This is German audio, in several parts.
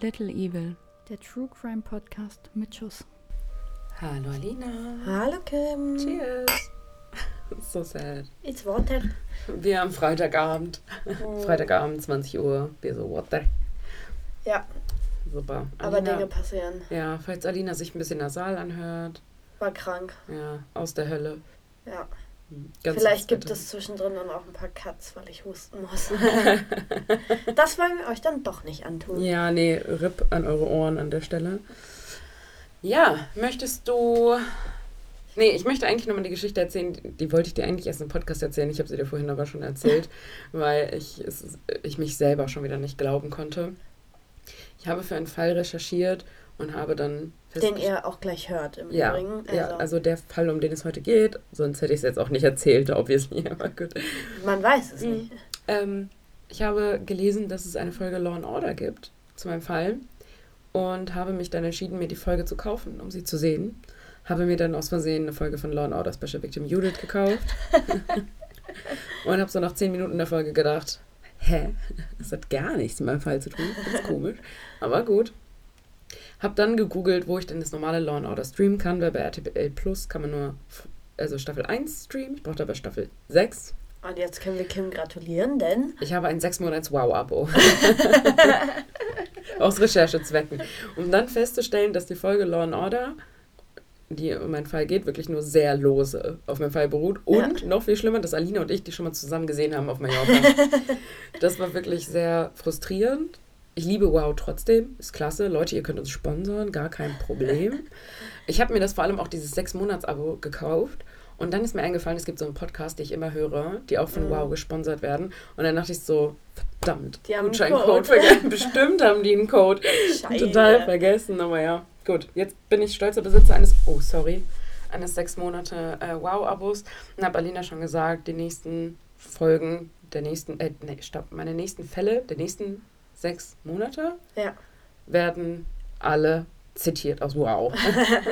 Little Evil. Der True Crime Podcast mit Schuss. Hallo Alina. Hallo Kim. Cheers. So sad. It's water. Wir am Freitagabend. Freitagabend, 20 Uhr. Wir so, what the? Ja, Super. aber Alina, Dinge passieren. Ja, falls Alina sich ein bisschen nasal anhört. War krank. Ja, aus der Hölle. Ja. Ganz Vielleicht gibt es zwischendrin dann auch ein paar Cuts, weil ich husten muss. das wollen wir euch dann doch nicht antun. Ja, nee, RIP an eure Ohren an der Stelle. Ja, möchtest du. Nee, ich möchte eigentlich nochmal die Geschichte erzählen. Die, die wollte ich dir eigentlich erst im Podcast erzählen. Ich habe sie dir vorhin aber schon erzählt, weil ich, es, ich mich selber schon wieder nicht glauben konnte. Ich habe für einen Fall recherchiert und habe dann Den ihr auch gleich hört im ja, Übrigen. ja, also der Fall, um den es heute geht, sonst hätte ich es jetzt auch nicht erzählt, obviously, aber gut. Man weiß es Mhm. nicht. Ähm, ich habe gelesen, dass es eine Folge Law and Order gibt zu meinem Fall und habe mich dann entschieden, mir die Folge zu kaufen, um sie zu sehen. Habe mir dann aus Versehen eine Folge von Law and Order Special Victim Judith gekauft und habe so nach zehn Minuten der Folge gedacht, hä, das hat gar nichts mit meinem Fall zu tun, ganz komisch, aber gut. Hab dann gegoogelt, wo ich denn das normale Law and Order streamen kann, weil bei RTL Plus kann man nur also Staffel 1 streamen, ich brauchte aber Staffel 6 Und jetzt können wir Kim gratulieren, denn ich habe ein 6 Monats Wow-Abo. Aus Recherchezwecken. Um dann festzustellen, dass die Folge Law and Order, die um meinen Fall geht, wirklich nur sehr lose auf meinem Fall beruht. Und noch viel schlimmer, dass Alina und ich die schon mal zusammen gesehen haben auf Mallorca. das war wirklich sehr frustrierend. Ich liebe Wow trotzdem, ist klasse. Leute, ihr könnt uns sponsern, gar kein Problem. Ich habe mir das vor allem auch dieses 6-Monats-Abo gekauft. Und dann ist mir eingefallen, es gibt so einen Podcast, den ich immer höre, die auch von Mhm. Wow gesponsert werden. Und dann dachte ich so, verdammt, Die haben Gutscheincode Code. vergessen. Bestimmt haben die einen Code. Scheiße. Total vergessen, aber ja. Gut, jetzt bin ich stolzer Besitzer eines, oh sorry, eines sechs Monate äh, Wow-Abos. Und habe Alina schon gesagt, die nächsten Folgen der nächsten, äh, nee, stopp, meine nächsten Fälle der nächsten sechs Monate Ja. werden alle zitiert aus Wow.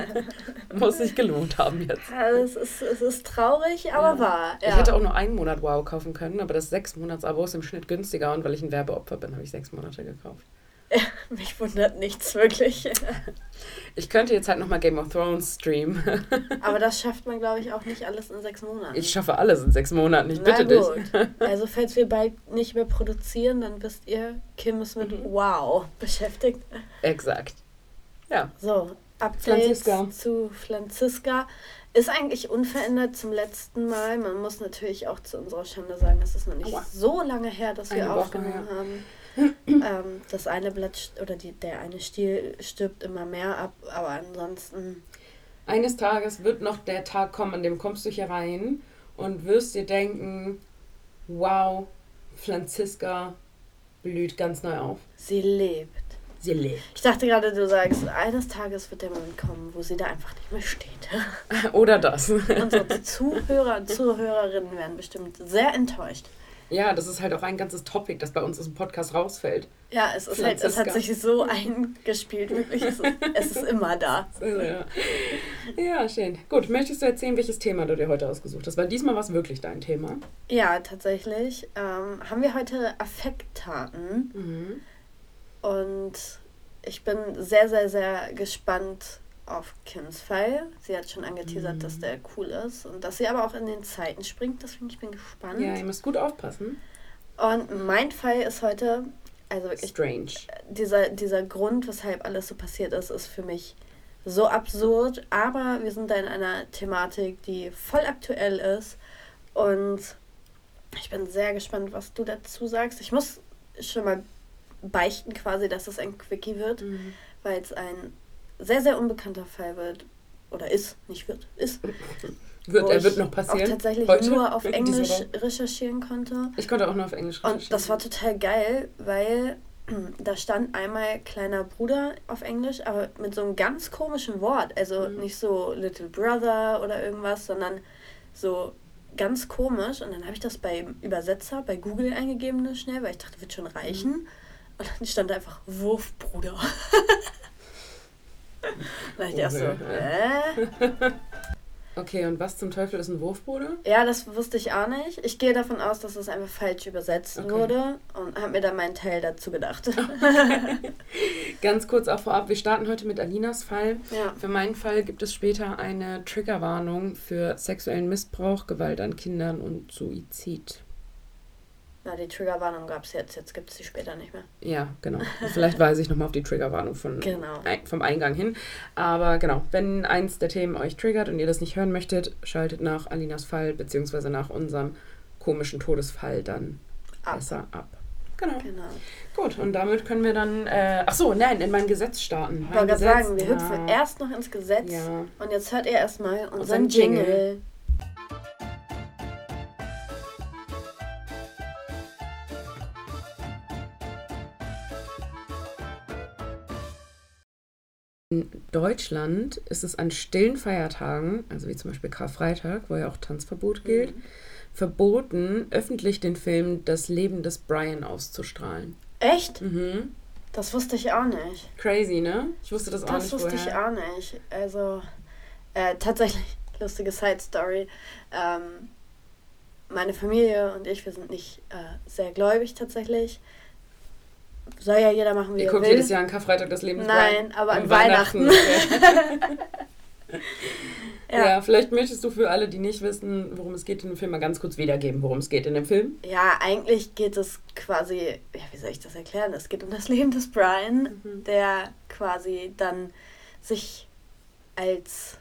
Muss sich gelohnt haben jetzt. Ja, es, ist, es ist traurig, aber Ja. wahr. Ja. Ich hätte auch nur einen Monat Wow kaufen können, aber das sechs Monats Abo ist im Schnitt günstiger und weil ich ein Werbeopfer bin, habe ich sechs Monate gekauft. Mich wundert nichts wirklich. Ich könnte jetzt halt nochmal Game of Thrones streamen. Aber das schafft man, glaube ich, auch nicht alles in sechs Monaten. Ich schaffe alles in sechs Monaten, ich bitte dich. Also falls wir bald nicht mehr produzieren, dann wisst ihr, Kim ist mit Mhm. Wow beschäftigt. Exakt. Ja. So, Updates Franziska. zu Franziska. Ist eigentlich unverändert zum letzten Mal. Man muss natürlich auch zu unserer Schande sagen, es ist noch nicht Aua. so lange her, dass wir Eine Woche, aufgenommen haben. Ähm, das eine Blatt oder die, der eine Stiel stirbt immer mehr ab, aber ansonsten Eines Tages wird noch der Tag kommen, an dem kommst du hier rein und wirst dir denken, wow, Franziska blüht ganz neu auf. sie lebt. Sie lebt. Ich dachte gerade, du sagst, eines Tages wird der Moment kommen, wo sie da einfach nicht mehr steht. Oder das. Unsere Zuhörer und Zuhörerinnen werden bestimmt sehr enttäuscht. Ja, das ist halt auch ein ganzes Topic, das bei uns aus dem Podcast rausfällt. Ja, es ist halt, es hat sich so eingespielt, wirklich. Es ist, es ist immer da. Ja. ja, schön. Gut, möchtest du erzählen, welches Thema du dir heute ausgesucht hast? Weil diesmal war es wirklich dein Thema. Ja, tatsächlich ähm, haben wir heute Affekttaten Mhm. und ich bin sehr, sehr, sehr gespannt auf Kims Fall. Sie hat schon angeteasert, Mhm. dass der cool ist und dass sie aber auch in den Zeiten springt, deswegen ich bin gespannt. Ja, ihr müsst gut aufpassen. Und mein Fall ist heute, also wirklich Strange. dieser, dieser Grund, weshalb alles so passiert ist, ist für mich so absurd. Aber wir sind da in einer Thematik, die voll aktuell ist. Und ich bin sehr gespannt, was du dazu sagst. Ich muss schon mal beichten quasi, dass es ein Quickie wird, Mhm. weil es ein sehr, sehr unbekannter Fall wird. Oder ist, nicht wird, ist. Wird, er wird ich noch passieren. Auch tatsächlich heute, nur auf Englisch recherchieren konnte. Ich konnte auch nur auf Englisch Und das war total geil, weil da stand einmal kleiner Bruder auf Englisch, aber mit so einem ganz komischen Wort. Also Mhm. nicht so Little Brother oder irgendwas, sondern so ganz komisch. Und dann habe ich das beim Übersetzer, bei Google eingegeben, schnell, weil ich dachte, wird schon reichen. Und dann stand da einfach Wurfbruder. ich erst so, Okay. hä? Okay, und was zum Teufel ist ein Wurfbruder? Ja, das wusste ich auch nicht. Ich gehe davon aus, dass es einfach falsch übersetzt Okay. wurde und habe mir dann meinen Teil dazu gedacht. Ganz kurz auch vorab, wir starten heute mit Alinas Fall. ja. Für meinen Fall gibt es später eine Triggerwarnung für sexuellen Missbrauch, Gewalt an Kindern und Suizid. Na, die Triggerwarnung gab es jetzt, jetzt gibt es sie später nicht mehr. Ja, genau. Vielleicht weise ich nochmal auf die Triggerwarnung von, Genau. ein, vom Eingang hin. Aber genau, wenn eins der Themen euch triggert und ihr das nicht hören möchtet, schaltet nach Alinas Fall beziehungsweise nach unserem komischen Todesfall dann Ab. besser ab. Genau. Genau. Gut, und damit können wir dann. Äh, ach so, nein, in mein Gesetz starten. Ich wollte gerade sagen, wir ja. hüpfen erst noch ins Gesetz Ja. und jetzt hört ihr erstmal unseren Unseren Jingle. Jingle. Deutschland ist es an stillen Feiertagen, also wie zum Beispiel Karfreitag, wo ja auch Tanzverbot gilt, Mhm. verboten, öffentlich den Film Das Leben des Brian auszustrahlen. Echt? Mhm. Das wusste ich auch nicht. Crazy, ne? Ich wusste das auch Das nicht wusste vorher. ich auch nicht. Also, äh, tatsächlich, lustige Side-Story. Ähm, meine Familie und ich, wir sind nicht äh, sehr gläubig tatsächlich. Soll ja jeder machen, wie Ihr er guckt will. jedes Jahr an Karfreitag das Leben des Nein, aber An Weihnachten. okay. Ja. ja. vielleicht möchtest du für alle, die nicht wissen, worum es geht in dem Film, mal ganz kurz wiedergeben, worum es geht in dem Film. Ja, eigentlich geht es quasi, ja, wie soll ich das erklären? Es geht um das Leben des Brian, Mhm. der quasi dann sich als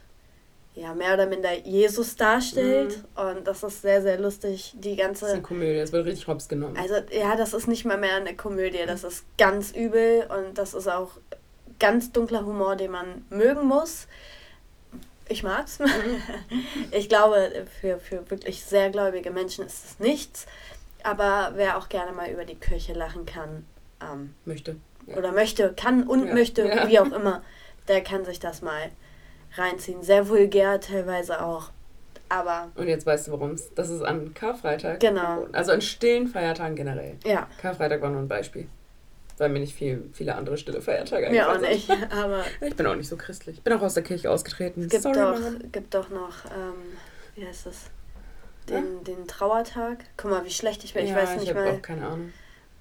ja, mehr oder minder Jesus darstellt. Und das ist sehr, sehr lustig. Die Das ist eine ganze. Komödie, es wird richtig hops genommen. Also, ja, das ist nicht mal mehr eine Komödie. Das ist ganz übel und das ist auch ganz dunkler Humor, den man mögen muss. Ich mag's. Ich glaube, für, für wirklich sehr gläubige Menschen ist es nichts. Aber wer auch gerne mal über die Kirche lachen kann, ähm, Möchte. Ja. oder möchte, kann und Ja. möchte, Ja. wie auch immer, der kann sich das mal reinziehen. Sehr vulgär teilweise auch. Aber Und jetzt weißt du, worum es. Das ist an Karfreitag. Genau. Also an stillen Feiertagen generell. ja, Karfreitag war nur ein Beispiel. Weil mir nicht viel, viele andere stille Feiertage mir auch nicht. Aber Ich bin auch nicht so christlich. Ich bin auch aus der Kirche ausgetreten. es gibt, Sorry, doch, gibt doch noch, ähm, wie heißt das? Den, den Trauertag. Guck mal, wie schlecht ich bin. Ich ja, weiß ich nicht habe mal. auch keine Ahnung.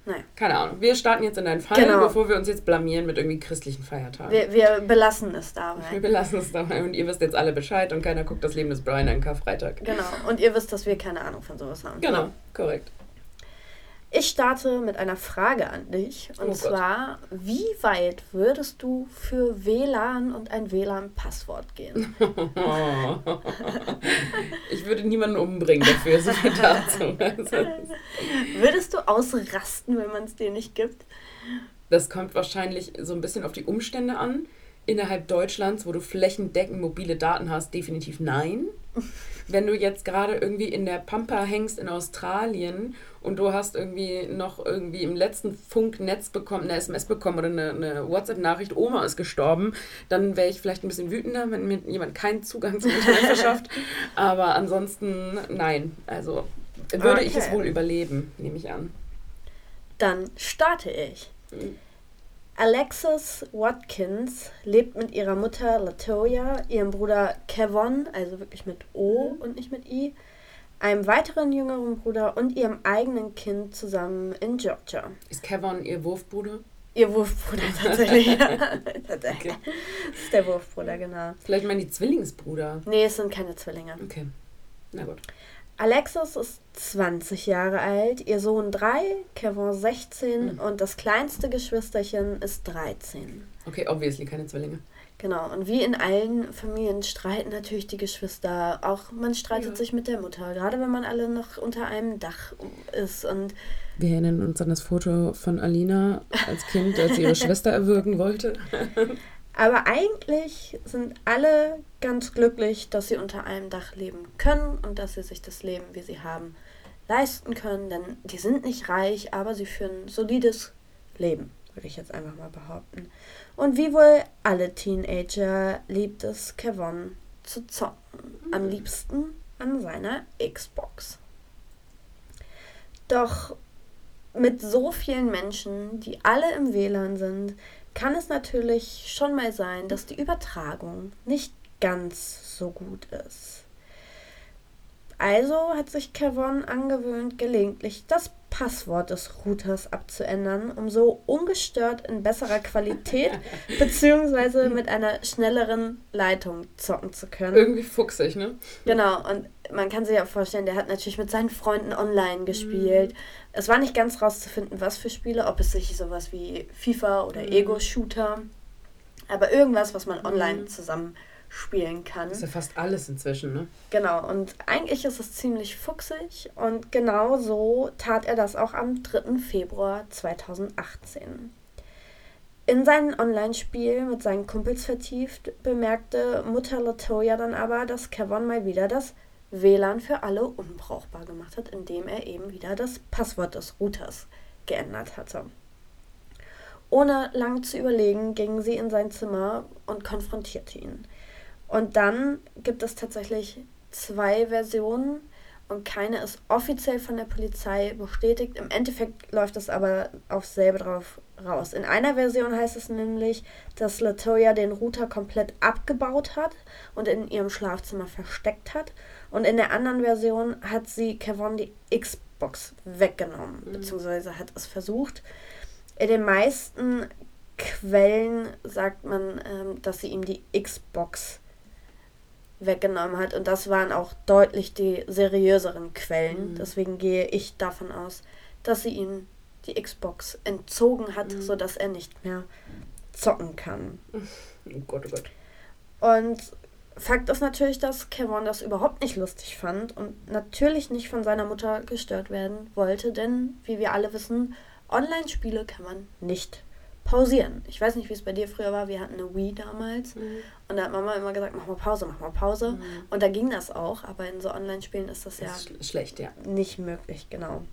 Naja. Keine Ahnung. Wir starten jetzt in deinen Fall, Genau. bevor wir uns jetzt blamieren mit irgendwie christlichen Feiertagen. Wir, wir belassen es Wir dabei. belassen es dabei und ihr wisst jetzt alle Bescheid und keiner guckt das Leben des Brian an Karfreitag. Genau. Und ihr wisst, dass wir keine Ahnung von sowas haben. Genau, korrekt. Ich starte mit einer Frage an dich. Und Oh Gott. zwar, wie weit würdest du für WLAN und ein WLAN-Passwort gehen? ich würde niemanden umbringen dafür, so viel dazu. Würdest du ausrasten, wenn man es dir nicht gibt? Das kommt wahrscheinlich so ein bisschen auf die Umstände an. Innerhalb Deutschlands, wo du flächendeckend mobile Daten hast, definitiv nein. Wenn du jetzt gerade irgendwie in der Pampa hängst in Australien und du hast irgendwie noch irgendwie im letzten Funknetz bekommen, eine SMS bekommen oder eine, eine WhatsApp-Nachricht, Oma ist gestorben, dann wäre ich vielleicht ein bisschen wütender, wenn mir jemand keinen Zugang zum Internet verschafft. Aber ansonsten nein. Also würde ich es Okay. wohl überleben, nehme ich an. Dann starte ich. Mhm. Alexis Watkins lebt mit ihrer Mutter Latoya, ihrem Bruder Kevon, also wirklich mit O Mhm. und nicht mit I, einem weiteren jüngeren Bruder und ihrem eigenen Kind zusammen in Georgia. Ist Kevin ihr Wurfbruder? Ihr Wurfbruder tatsächlich. das Okay. ist der Wurfbruder, genau. Vielleicht meinen die Zwillingsbruder. Nee, es sind keine Zwillinge. Okay. Na gut. Alexis ist 20 Jahre alt, ihr Sohn 3, Kevin 16 Mhm. und das kleinste Geschwisterchen ist 13. Okay, obviously keine Zwillinge. Genau, und wie in allen Familien streiten natürlich die Geschwister. Auch man streitet Ja. sich mit der Mutter, gerade wenn man alle noch unter einem Dach ist. Und Wir erinnern uns an das Foto von Alina als Kind, als sie ihre Schwester erwürgen wollte. aber eigentlich sind alle ganz glücklich, dass sie unter einem Dach leben können und dass sie sich das Leben, wie sie haben, leisten können. Denn die sind nicht reich, aber sie führen ein solides Leben, würde ich jetzt einfach mal behaupten. Und wie wohl alle Teenager liebt es Kevon zu zocken. Am liebsten an seiner Xbox. Doch mit so vielen Menschen, die alle im WLAN sind, kann es natürlich schon mal sein, dass die Übertragung nicht ganz so gut ist. Also hat sich Kevon angewöhnt, gelegentlich das Passwort des Routers abzuändern, um so ungestört in besserer Qualität beziehungsweise mit einer schnelleren Leitung zocken zu können. Irgendwie fuchsig, ne? Genau, und man kann sich ja vorstellen, der hat natürlich mit seinen Freunden online gespielt. Mhm. Es war nicht ganz rauszufinden, was für Spiele, ob es sich sowas wie FIFA oder mhm. Ego-Shooter, aber irgendwas, was man online mhm. zusammen spielen kann. Das ist ja fast alles inzwischen, ne? Genau, und eigentlich ist es ziemlich fuchsig und genau so tat er das auch am 3. Februar 2018. In seinem Online-Spiel mit seinen Kumpels vertieft, bemerkte Mutter Latoya dann aber, dass Kevin mal wieder das WLAN für alle unbrauchbar gemacht hat, indem er eben wieder das Passwort des Routers geändert hatte. Ohne lang zu überlegen, ging sie in sein Zimmer und konfrontierte ihn. Und dann gibt es tatsächlich zwei Versionen und keine ist offiziell von der Polizei bestätigt. Im Endeffekt läuft es aber aufs selbe drauf raus. In einer Version heißt es nämlich, dass Latoya den Router komplett abgebaut hat und in ihrem Schlafzimmer versteckt hat. Und in der anderen Version hat sie Kevon die Xbox weggenommen, mhm. beziehungsweise hat es versucht. In den meisten Quellen sagt man, ähm, dass sie ihm die Xbox weggenommen hat. Und das waren auch deutlich die seriöseren Quellen. Mhm. Deswegen gehe ich davon aus, dass sie ihm die Xbox entzogen hat, mhm. sodass er nicht mehr zocken kann. Oh Gott, oh Gott. Und Fakt ist natürlich, dass Kevin das überhaupt nicht lustig fand und natürlich nicht von seiner Mutter gestört werden wollte, denn wie wir alle wissen, Online-Spiele kann man nicht pausieren. Ich weiß nicht, wie es bei dir früher war. Wir hatten eine Wii damals. Mhm. Und da hat Mama immer gesagt, mach mal Pause, mach mal Pause. Mhm. Und da ging das auch. Aber in so Online-Spielen ist das, das ja ist schlecht, ja. nicht möglich, genau.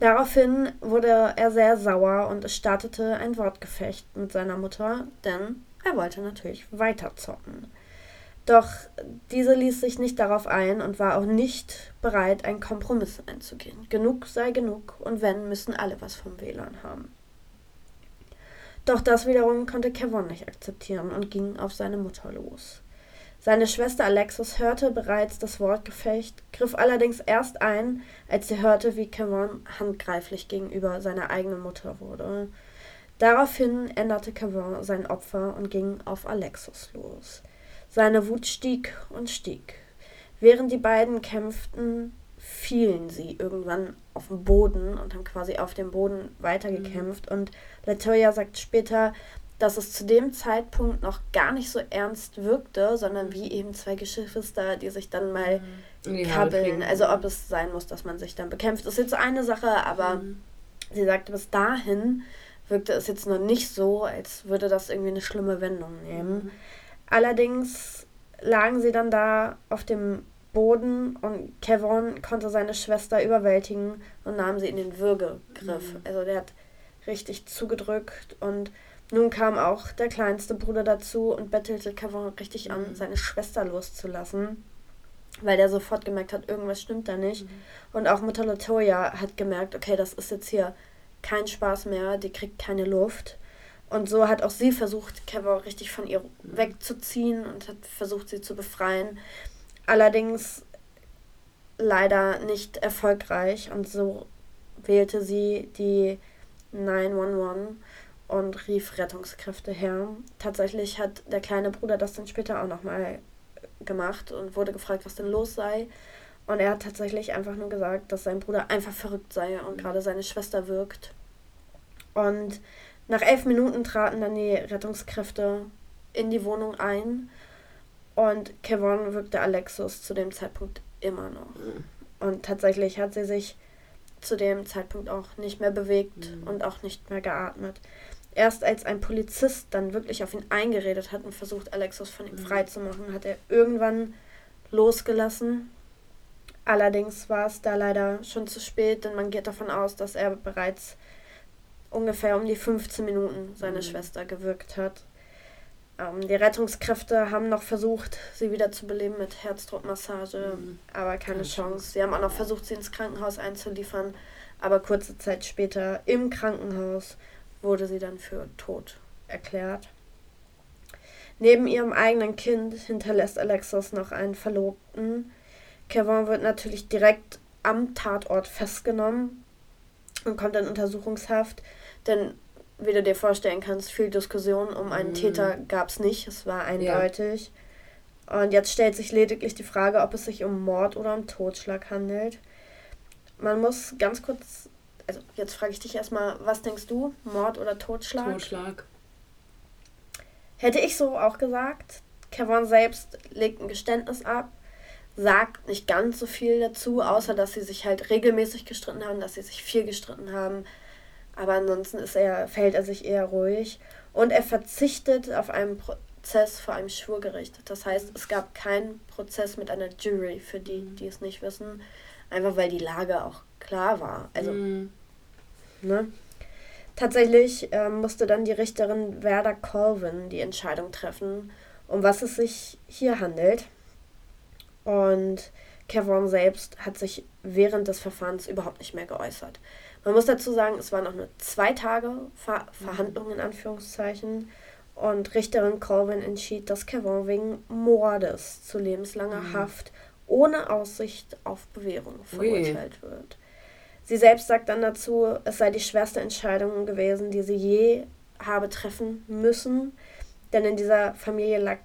Daraufhin wurde er sehr sauer und es startete ein Wortgefecht mit seiner Mutter, denn er wollte natürlich weiter zocken. Doch diese ließ sich nicht darauf ein und war auch nicht bereit, einen Kompromiss einzugehen. Genug sei genug und wenn, müssen alle was vom WLAN haben. Doch das wiederum konnte Kevin nicht akzeptieren und ging auf seine Mutter los. Seine Schwester Alexis hörte bereits das Wortgefecht, griff allerdings erst ein, als sie hörte, wie Kevin handgreiflich gegenüber seiner eigenen Mutter wurde. Daraufhin änderte Kevin sein Opfer und ging auf Alexis los. Seine Wut stieg und stieg. Während die beiden kämpften, fielen sie irgendwann auf den Boden und haben quasi auf dem Boden weitergekämpft. Mhm. Und Latoya sagt später, dass es zu dem Zeitpunkt noch gar nicht so ernst wirkte, sondern wie eben zwei Geschwister, die sich dann mal mhm. kabbeln. Also ob es sein muss, dass man sich dann bekämpft, ist jetzt eine Sache, aber mhm. sie sagte, bis dahin wirkte es jetzt noch nicht so, als würde das irgendwie eine schlimme Wendung nehmen. Mhm. Allerdings lagen sie dann da auf dem Boden und Kevin konnte seine Schwester überwältigen und nahm sie in den Würgegriff. Mhm. Also der hat richtig zugedrückt und nun kam auch der kleinste Bruder dazu und bettelte Kevin richtig mhm. an, seine Schwester loszulassen, weil der sofort gemerkt hat, irgendwas stimmt da nicht. Mhm. Und auch Mutter Latoya hat gemerkt, okay, das ist jetzt hier kein Spaß mehr, die kriegt keine Luft. Und so hat auch sie versucht, Kevin richtig von ihr mhm. wegzuziehen und hat versucht, sie zu befreien. Allerdings leider nicht erfolgreich und so wählte sie die 911 und rief Rettungskräfte her. Tatsächlich hat der kleine Bruder das dann später auch nochmal gemacht und wurde gefragt, was denn los sei. Und er hat tatsächlich einfach nur gesagt, dass sein Bruder einfach verrückt sei und gerade seine Schwester wirkt. Und nach elf Minuten traten dann die Rettungskräfte in die Wohnung ein und Kevin wirkte Alexis zu dem Zeitpunkt immer noch. Mhm. Und tatsächlich hat sie sich zu dem Zeitpunkt auch nicht mehr bewegt mhm. und auch nicht mehr geatmet. Erst als ein Polizist dann wirklich auf ihn eingeredet hat und versucht, Alexis von ihm mhm. freizumachen, hat er irgendwann losgelassen. Allerdings war es da leider schon zu spät, denn man geht davon aus, dass er bereits ungefähr um die 15 Minuten seine mhm. Schwester gewirkt hat. Ähm, die Rettungskräfte haben noch versucht, sie wieder zu beleben mit Herzdruckmassage, mhm. aber keine. Chance. Sie haben auch noch versucht, sie ins Krankenhaus einzuliefern, aber kurze Zeit später im Krankenhaus wurde sie dann für tot erklärt. Neben ihrem eigenen Kind hinterlässt Alexis noch einen Verlobten. Kevin wird natürlich direkt am Tatort festgenommen und kommt in Untersuchungshaft, denn wie du dir vorstellen kannst, viel Diskussion um einen mhm. Täter gab es nicht, es war eindeutig. Ja. Und jetzt stellt sich lediglich die Frage, ob es sich um Mord oder um Totschlag handelt. Man muss ganz kurz, also jetzt frage ich dich erstmal, was denkst du, Mord oder Totschlag? Totschlag. Hätte ich so auch gesagt. Kevin selbst legt ein Geständnis ab, sagt nicht ganz so viel dazu, außer dass sie sich halt regelmäßig gestritten haben, dass sie sich viel gestritten haben. Aber ansonsten ist er, fällt er sich eher ruhig. Und er verzichtet auf einen Prozess vor einem Schwurgericht. Das heißt, es gab keinen Prozess mit einer Jury, für die, die es nicht wissen. Einfach weil die Lage auch klar war. Also, mhm. ne? Tatsächlich äh, musste dann die Richterin Werder Colvin die Entscheidung treffen, um was es sich hier handelt. Und Kevin selbst hat sich während des Verfahrens überhaupt nicht mehr geäußert. Man muss dazu sagen, es waren noch nur zwei Tage Ver Verhandlungen in Anführungszeichen. Und Richterin Colvin entschied, dass Kevin wegen Mordes zu lebenslanger mhm. Haft ohne Aussicht auf Bewährung verurteilt Ui. wird. Sie selbst sagt dann dazu, es sei die schwerste Entscheidung gewesen, die sie je habe treffen müssen, denn in dieser Familie lag,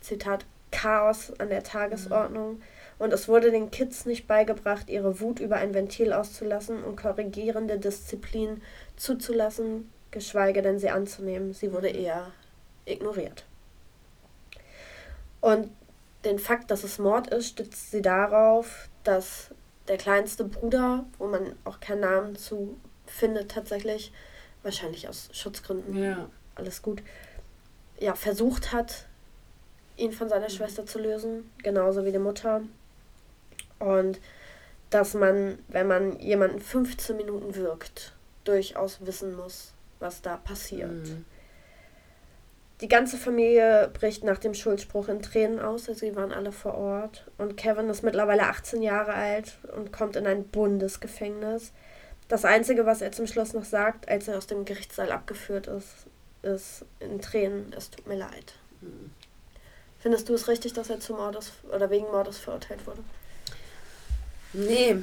Zitat, Chaos an der Tagesordnung. Mhm. Und es wurde den Kids nicht beigebracht, ihre Wut über ein Ventil auszulassen und korrigierende Disziplin zuzulassen, geschweige denn sie anzunehmen. Sie wurde mhm. eher ignoriert. Und den Fakt, dass es Mord ist, stützt sie darauf, dass der kleinste Bruder, wo man auch keinen Namen zu findet tatsächlich, wahrscheinlich aus Schutzgründen, ja. alles gut, ja, versucht hat, ihn von seiner mhm. Schwester zu lösen, genauso wie die Mutter. Und dass man, wenn man jemanden 15 Minuten wirkt, durchaus wissen muss, was da passiert. Mhm. Die ganze Familie bricht nach dem Schuldspruch in Tränen aus, also sie waren alle vor Ort. Und Kevin ist mittlerweile 18 Jahre alt und kommt in ein Bundesgefängnis. Das Einzige, was er zum Schluss noch sagt, als er aus dem Gerichtssaal abgeführt ist, ist in Tränen, es tut mir leid. Mhm. Findest du es richtig, dass er zum Mordes oder wegen Mordes verurteilt wurde? Nee,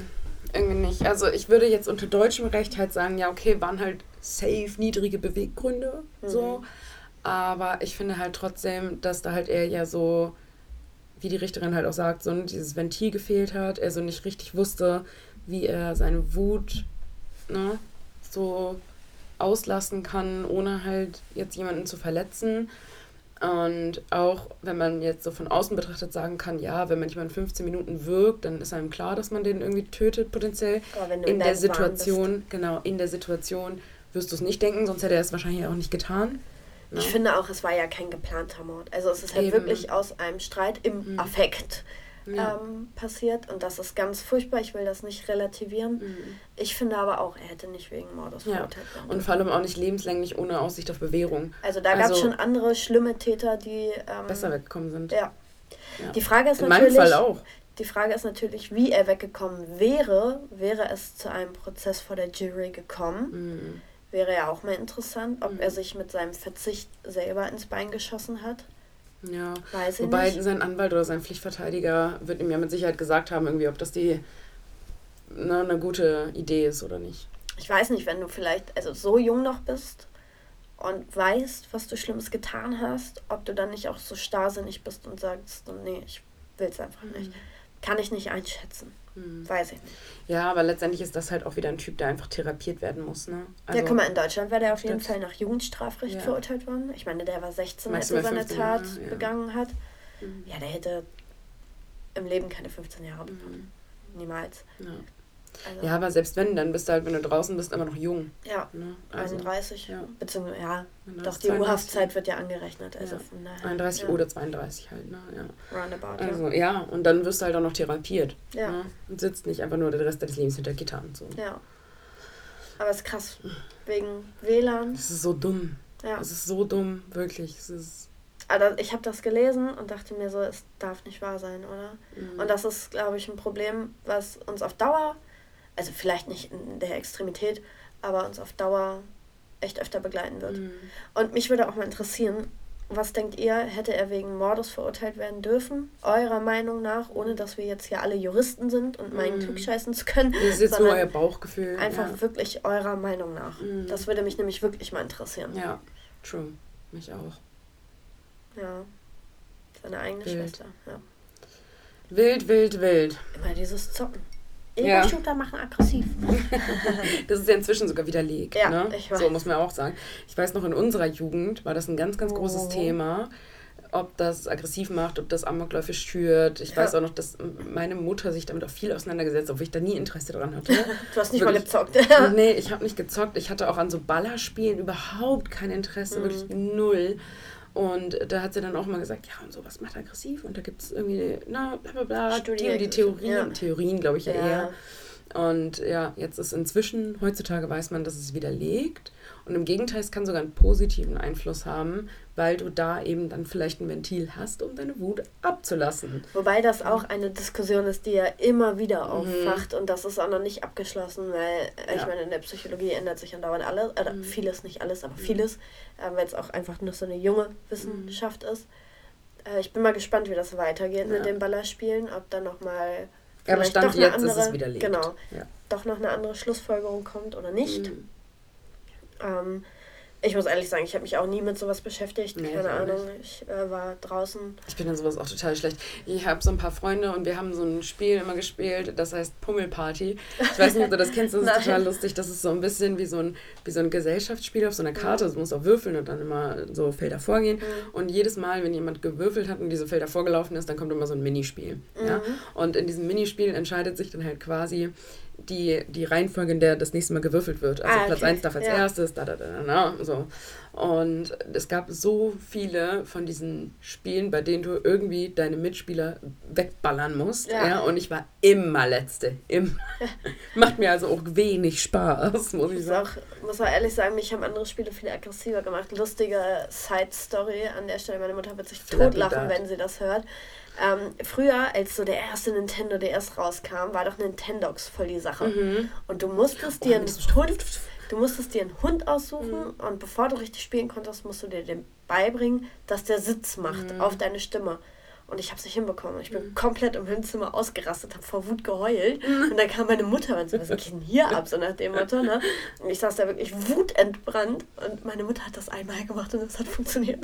irgendwie nicht. Also ich würde jetzt unter deutschem Recht halt sagen, ja, okay, waren halt safe niedrige Beweggründe. Mhm. So. Aber ich finde halt trotzdem, dass da halt er ja so, wie die Richterin halt auch sagt, so dieses Ventil gefehlt hat, er so nicht richtig wusste, wie er seine Wut ne, so auslassen kann, ohne halt jetzt jemanden zu verletzen. Und auch wenn man jetzt so von außen betrachtet sagen kann, ja, wenn man jemanden 15 Minuten wirkt, dann ist einem klar, dass man den irgendwie tötet potenziell. in, in der Situation, genau, in der Situation wirst du es nicht denken, sonst hätte er es wahrscheinlich auch nicht getan. Ne? Ich finde auch, es war ja kein geplanter Mord. Also es ist halt Eben. wirklich aus einem Streit im mhm. Affekt ja. ähm, passiert und das ist ganz furchtbar. Ich will das nicht relativieren. Mhm. Ich finde aber auch, er hätte nicht wegen Mordes ja. verurteilt werden. Und vor allem auch nicht lebenslänglich ohne Aussicht auf Bewährung. Also da gab es schon andere schlimme Täter, die ähm, besser weggekommen sind. Ja. ja. Die Frage ist In natürlich. Meinem Fall auch. Die Frage ist natürlich, wie er weggekommen wäre, wäre es zu einem Prozess vor der Jury gekommen. Mhm Wäre ja auch mal interessant, ob mhm. er sich mit seinem Verzicht selber ins Bein geschossen hat. Ja, Weiß wobei nicht. sein Anwalt oder sein Pflichtverteidiger wird ihm ja mit Sicherheit gesagt haben, irgendwie, ob das die ne, eine gute Idee ist oder nicht. Ich weiß nicht, wenn du vielleicht also so jung noch bist und weißt, was du Schlimmes getan hast, ob du dann nicht auch so starrsinnig bist und sagst, nee, ich will es einfach nicht. Mhm. Kann ich nicht einschätzen. Hm. Weiß ich nicht. Ja, aber letztendlich ist das halt auch wieder ein Typ, der einfach therapiert werden muss. Ne? Also, ja, guck mal, in Deutschland wäre der auf jeden Fall nach Jugendstrafrecht ja. verurteilt worden. Ich meine, der war 16, als er seine Tat Jahre, ja. begangen hat. Mhm. Ja, der hätte im Leben keine 15 Jahre bekommen. Mhm. Niemals. Ja. Also, ja, aber selbst wenn, dann bist du halt, wenn du draußen bist, immer noch jung. Ja, ne? also, 31. Ja. Beziehungsweise, ja, doch die U-Haftzeit wird ja angerechnet. Also ja. von daher, 31 ja. oder 32 halt, ne? Ja. Roundabout, also, ja. ja. und dann wirst du halt auch noch therapiert. Ja. Ne? Und sitzt nicht einfach nur den Rest deines Lebens hinter Gitarren. So. Ja. Aber es ist krass. Wegen WLAN. Es ist so dumm. Ja. Es ist so dumm, wirklich. Es ist. Also ich habe das gelesen und dachte mir so, es darf nicht wahr sein, oder? Mhm. Und das ist, glaube ich, ein Problem, was uns auf Dauer also vielleicht nicht in der Extremität, aber uns auf Dauer echt öfter begleiten wird. Mhm. Und mich würde auch mal interessieren, was denkt ihr, hätte er wegen Mordes verurteilt werden dürfen? Eurer Meinung nach, ohne dass wir jetzt hier alle Juristen sind und meinen, mm. klugscheißen zu können. Das ist jetzt nur euer Bauchgefühl. Einfach ja. wirklich eurer Meinung nach. Mm. Das würde mich nämlich wirklich mal interessieren. Ja, true. Mich auch. Ja. Seine eigene wild. Schwester, ja. Wild, wild, wild. Immer dieses Zocken. Ego-Shooter ja. machen aggressiv. das ist ja inzwischen sogar widerlegt. Ja, ne? ich weiß. So muss man auch sagen. Ich weiß noch, in unserer Jugend war das ein ganz, ganz oh. großes Thema ob das aggressiv macht, ob das Amokläufe schürt. Ich ja. weiß auch noch, dass meine Mutter sich damit auch viel auseinandergesetzt hat, obwohl ich da nie Interesse dran hatte. du hast nicht wirklich, mal gezockt. nee, ich habe nicht gezockt. Ich hatte auch an so Ballerspielen überhaupt kein Interesse, mhm. wirklich null. Und da hat sie dann auch mal gesagt, ja, und sowas macht aggressiv und da gibt es irgendwie, na, bla bla bla, die und die Theorien, ja. Theorien glaube ich ja, ja, eher. Und ja, jetzt ist inzwischen, heutzutage weiß man, dass es widerlegt. Und im Gegenteil, es kann sogar einen positiven Einfluss haben, weil du da eben dann vielleicht ein Ventil hast, um deine Wut abzulassen. Wobei das auch eine Diskussion ist, die ja immer wieder mhm. aufwacht mhm. und das ist auch noch nicht abgeschlossen, weil äh, ja. ich meine, in der Psychologie ändert sich andauernd alles, äh, mhm. vieles, nicht alles, aber mhm. vieles, äh, weil es auch einfach nur so eine junge Wissenschaft ist. Äh, ich bin mal gespannt, wie das weitergeht ja. mit den Ballerspielen, ob dann nochmal aber Stand jetzt andere, ist es widerlegt. Genau. Ja. Doch noch eine andere Schlussfolgerung kommt oder nicht. Mhm. Ähm, ich muss ehrlich sagen, ich habe mich auch nie mit sowas beschäftigt. Nee, Keine Ahnung. Ich äh, war draußen. Ich bin in sowas auch total schlecht. Ich habe so ein paar Freunde und wir haben so ein Spiel immer gespielt, das heißt Pummelparty. Ich weiß nicht, ob du das kennst, das ist total lustig. Das ist so ein bisschen wie so ein, wie so ein Gesellschaftsspiel auf so einer Karte. Du musst auch würfeln und dann immer so Felder vorgehen. Mhm. Und jedes Mal, wenn jemand gewürfelt hat und diese Felder vorgelaufen ist, dann kommt immer so ein Minispiel. Mhm. Ja? Und in diesem Minispiel entscheidet sich dann halt quasi, die, die Reihenfolge, in der das nächste Mal gewürfelt wird. Also ah, Platz 1 darf als ja. erstes, da, da, da, da, so. Und es gab so viele von diesen Spielen, bei denen du irgendwie deine Mitspieler wegballern musst. Ja. ja und ich war immer Letzte. Immer. Macht mir also auch wenig Spaß, muss ich sagen. Auch, muss auch ehrlich sagen, mich haben andere Spiele viel aggressiver gemacht. Lustige Side-Story an der Stelle. Meine Mutter wird sich totlachen, wenn sie das hört. Ähm, früher, als so der erste Nintendo DS rauskam, war doch Nintendox voll die Sache. Mhm. Und du musstest oh, dir einen Hund, du musstest dir einen Hund aussuchen mhm. und bevor du richtig spielen konntest, musst du dir den beibringen, dass der Sitz macht mhm. auf deine Stimme. Und ich habe es nicht hinbekommen. Ich bin mhm. komplett im Wohnzimmer ausgerastet, habe vor Wut geheult. Mhm. Und dann kam meine Mutter und so, was geht denn hier ab? So nach dem Motto, ne? Und ich saß da wirklich wutentbrannt. Und meine Mutter hat das einmal gemacht und es hat funktioniert.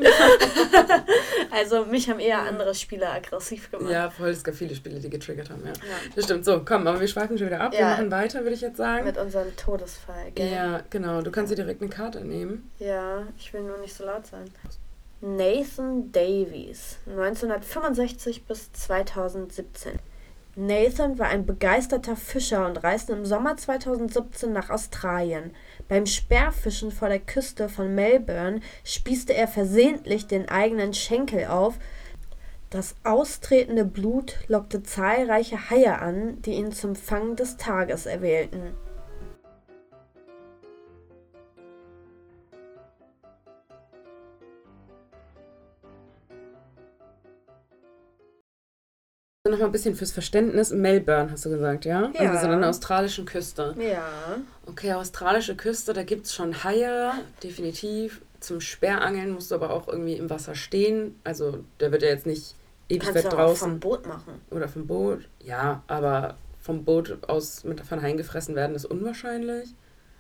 also mich haben eher andere Spiele aggressiv gemacht. Ja, voll. Es gab viele Spiele, die getriggert haben, ja. ja. Das stimmt. So, komm, aber wir schweifen schon wieder ab. Ja. Wir machen weiter, würde ich jetzt sagen. Mit unserem Todesfall, gell? Ja, genau. Du kannst dir direkt eine Karte nehmen. Ja, ich will nur nicht so laut sein. Nathan Davies, 1965 bis 2017. Nathan war ein begeisterter Fischer und reiste im Sommer 2017 nach Australien. Beim Sperrfischen vor der Küste von Melbourne spießte er versehentlich den eigenen Schenkel auf. Das austretende Blut lockte zahlreiche Haie an, die ihn zum Fang des Tages erwählten. Noch mal ein bisschen fürs Verständnis. Melbourne, hast du gesagt, ja? ja. Also so an der australischen Küste. Ja. Okay, australische Küste, da gibt es schon Haie, definitiv. Zum Sperrangeln musst du aber auch irgendwie im Wasser stehen. Also der wird ja jetzt nicht ewig Kannst weit du draußen. vom Boot machen. Oder vom Boot, ja, aber vom Boot aus mit von Haien gefressen werden ist unwahrscheinlich.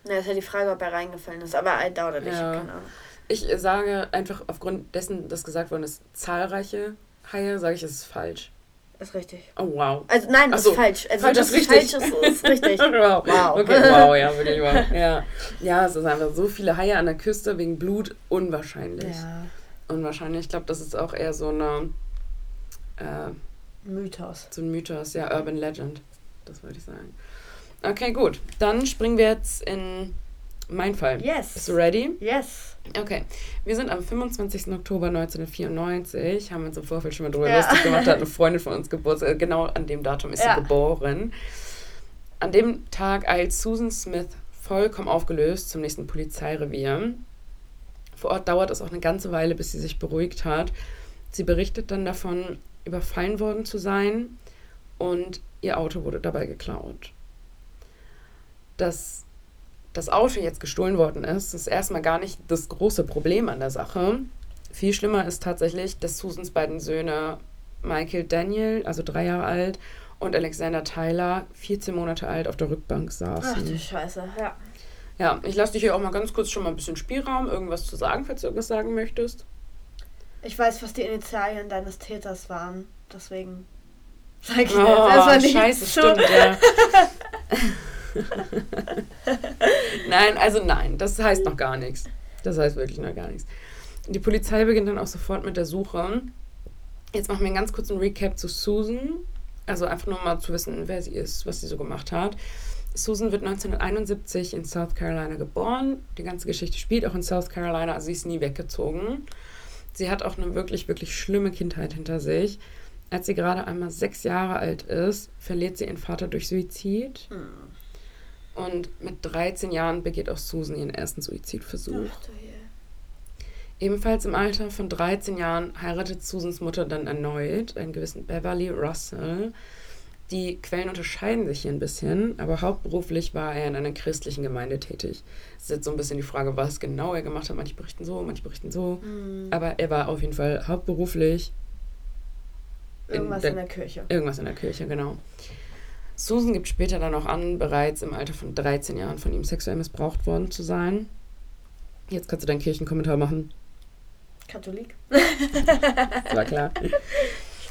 Na, ist ja die Frage, ob er reingefallen ist, aber I doubt it, ja. keine Ahnung. Ich sage einfach aufgrund dessen, dass gesagt worden ist, zahlreiche Haie, sage ich, es ist falsch. Ist richtig. Oh, wow. Also, nein, das so, ist falsch. Also, falsch ist richtig. falsch ist, ist richtig. wow. wow. Okay, wow, ja, wirklich wow. Ja. ja, es ist einfach so viele Haie an der Küste wegen Blut unwahrscheinlich. Ja. Unwahrscheinlich. Ich glaube, das ist auch eher so eine. Äh, Mythos. So ein Mythos, ja, Urban Legend. Das würde ich sagen. Okay, gut. Dann springen wir jetzt in mein Fall. Yes. Bist du ready? Yes. Okay. Wir sind am 25. Oktober 1994, haben uns im Vorfeld schon mal drüber ja. lustig gemacht, hat eine Freundin von uns Geburtstag. Genau an dem Datum ist ja. sie geboren. An dem Tag eilt Susan Smith vollkommen aufgelöst zum nächsten Polizeirevier. Vor Ort dauert es auch eine ganze Weile, bis sie sich beruhigt hat. Sie berichtet dann davon, überfallen worden zu sein und ihr Auto wurde dabei geklaut. Das das Auto jetzt gestohlen worden ist, ist erstmal gar nicht das große Problem an der Sache. Viel schlimmer ist tatsächlich, dass Susans beiden Söhne Michael Daniel, also drei Jahre alt, und Alexander Tyler, 14 Monate alt, auf der Rückbank saßen. Ach du Scheiße, ja. Ja, ich lasse dich hier auch mal ganz kurz schon mal ein bisschen Spielraum, irgendwas zu sagen, falls du irgendwas sagen möchtest. Ich weiß, was die Initialien deines Täters waren. Deswegen sag ich Oh, jetzt erstmal nicht scheiße, zu. stimmt, ja. nein, also nein, das heißt noch gar nichts. Das heißt wirklich noch gar nichts. Die Polizei beginnt dann auch sofort mit der Suche. Jetzt machen wir einen ganz kurzen Recap zu Susan. Also einfach nur mal zu wissen, wer sie ist, was sie so gemacht hat. Susan wird 1971 in South Carolina geboren. Die ganze Geschichte spielt auch in South Carolina, also sie ist nie weggezogen. Sie hat auch eine wirklich, wirklich schlimme Kindheit hinter sich. Als sie gerade einmal sechs Jahre alt ist, verliert sie ihren Vater durch Suizid. Hm. Und mit 13 Jahren begeht auch Susan ihren ersten Suizidversuch. Ach. Ebenfalls im Alter von 13 Jahren heiratet Susans Mutter dann erneut einen gewissen Beverly Russell. Die Quellen unterscheiden sich hier ein bisschen, aber hauptberuflich war er in einer christlichen Gemeinde tätig. Es ist jetzt so ein bisschen die Frage, was genau er gemacht hat. Manche berichten so, manche berichten so. Hm. Aber er war auf jeden Fall hauptberuflich Irgendwas der- in der Kirche. Irgendwas in der Kirche, genau. Susan gibt später dann auch an, bereits im Alter von 13 Jahren von ihm sexuell missbraucht worden zu sein. Jetzt kannst du deinen Kirchenkommentar machen. Katholik. War klar.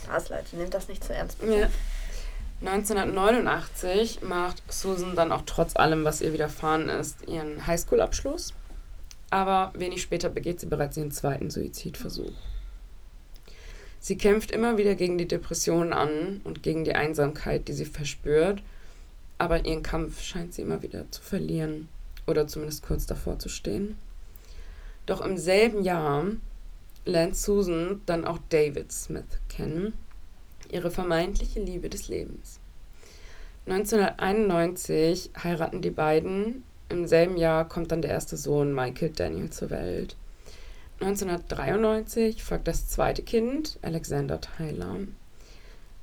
Spaß, Leute, nehmt das nicht zu ernst. bitte. Ja. 1989 macht Susan dann auch trotz allem, was ihr widerfahren ist, ihren Highschool-Abschluss. Aber wenig später begeht sie bereits ihren zweiten Suizidversuch. Sie kämpft immer wieder gegen die Depression an und gegen die Einsamkeit, die sie verspürt. Aber ihren Kampf scheint sie immer wieder zu verlieren oder zumindest kurz davor zu stehen. Doch im selben Jahr lernt Susan dann auch David Smith kennen, ihre vermeintliche Liebe des Lebens. 1991 heiraten die beiden. Im selben Jahr kommt dann der erste Sohn Michael Daniel zur Welt. 1993 folgt das zweite Kind, Alexander Tyler.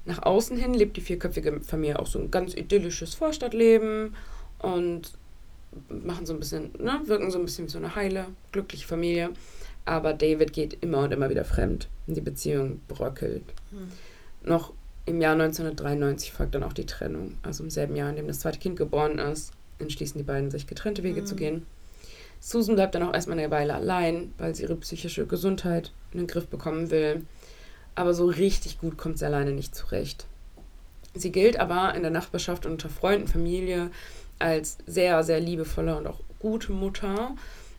Nach außen hin lebt die vierköpfige Familie auch so ein ganz idyllisches Vorstadtleben und machen so ein bisschen, ne, wirken so ein bisschen wie so eine heile, glückliche Familie. Aber David geht immer und immer wieder fremd. Und die Beziehung bröckelt. Hm. Noch im Jahr 1993 folgt dann auch die Trennung. Also im selben Jahr, in dem das zweite Kind geboren ist, entschließen die beiden sich getrennte Wege Mhm. zu gehen. Susan bleibt dann auch erstmal eine Weile allein, weil sie ihre psychische Gesundheit in den Griff bekommen will. Aber so richtig gut kommt sie alleine nicht zurecht. Sie gilt aber in der Nachbarschaft und unter Freunden, Familie als sehr, sehr liebevolle und auch gute Mutter.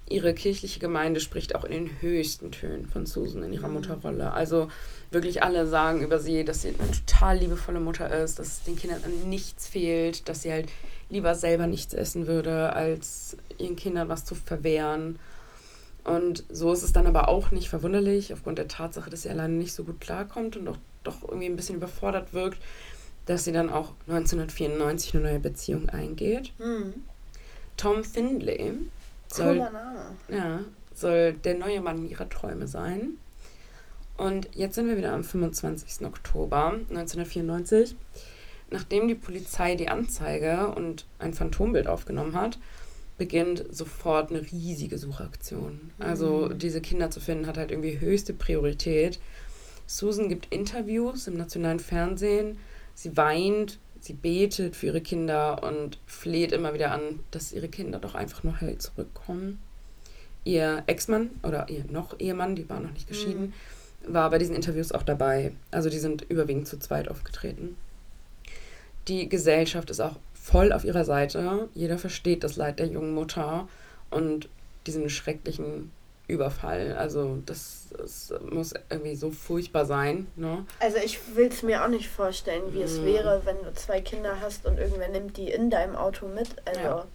Ihre kirchliche Gemeinde spricht auch in den höchsten Tönen von Susan in ihrer Mhm. Mutterrolle. Also wirklich alle sagen über sie, dass sie eine total liebevolle Mutter ist, dass es den Kindern an nichts fehlt, dass sie halt lieber selber nichts essen würde, als ihren Kindern was zu verwehren. Und so ist es dann aber auch nicht verwunderlich, aufgrund der Tatsache, dass sie alleine nicht so gut klarkommt und auch doch irgendwie ein bisschen überfordert wirkt, dass sie dann auch 1994 eine neue Beziehung eingeht. Hm. Tom Findlay soll, ja, soll der neue Mann ihrer Träume sein. Und jetzt sind wir wieder am 25. Oktober 1994. Nachdem die Polizei die Anzeige und ein Phantombild aufgenommen hat, beginnt sofort eine riesige Suchaktion. Also Mhm. diese Kinder zu finden hat halt irgendwie höchste Priorität. Susan gibt Interviews im nationalen Fernsehen. Sie weint, sie betet für ihre Kinder und fleht immer wieder an, dass ihre Kinder doch einfach nur heil zurückkommen. Ihr Ex-Mann oder ihr noch Ehemann, die war noch nicht geschieden, war bei diesen Interviews auch dabei. Also die sind überwiegend zu zweit aufgetreten. Die Gesellschaft ist auch voll auf ihrer Seite. Jeder versteht das Leid der jungen Mutter und diesen schrecklichen Überfall. Also das, das muss irgendwie so furchtbar sein. Ne? Also ich will es mir auch nicht vorstellen, wie es Mhm. wäre, wenn du zwei Kinder hast und irgendwer nimmt die in deinem Auto mit. Also Ja.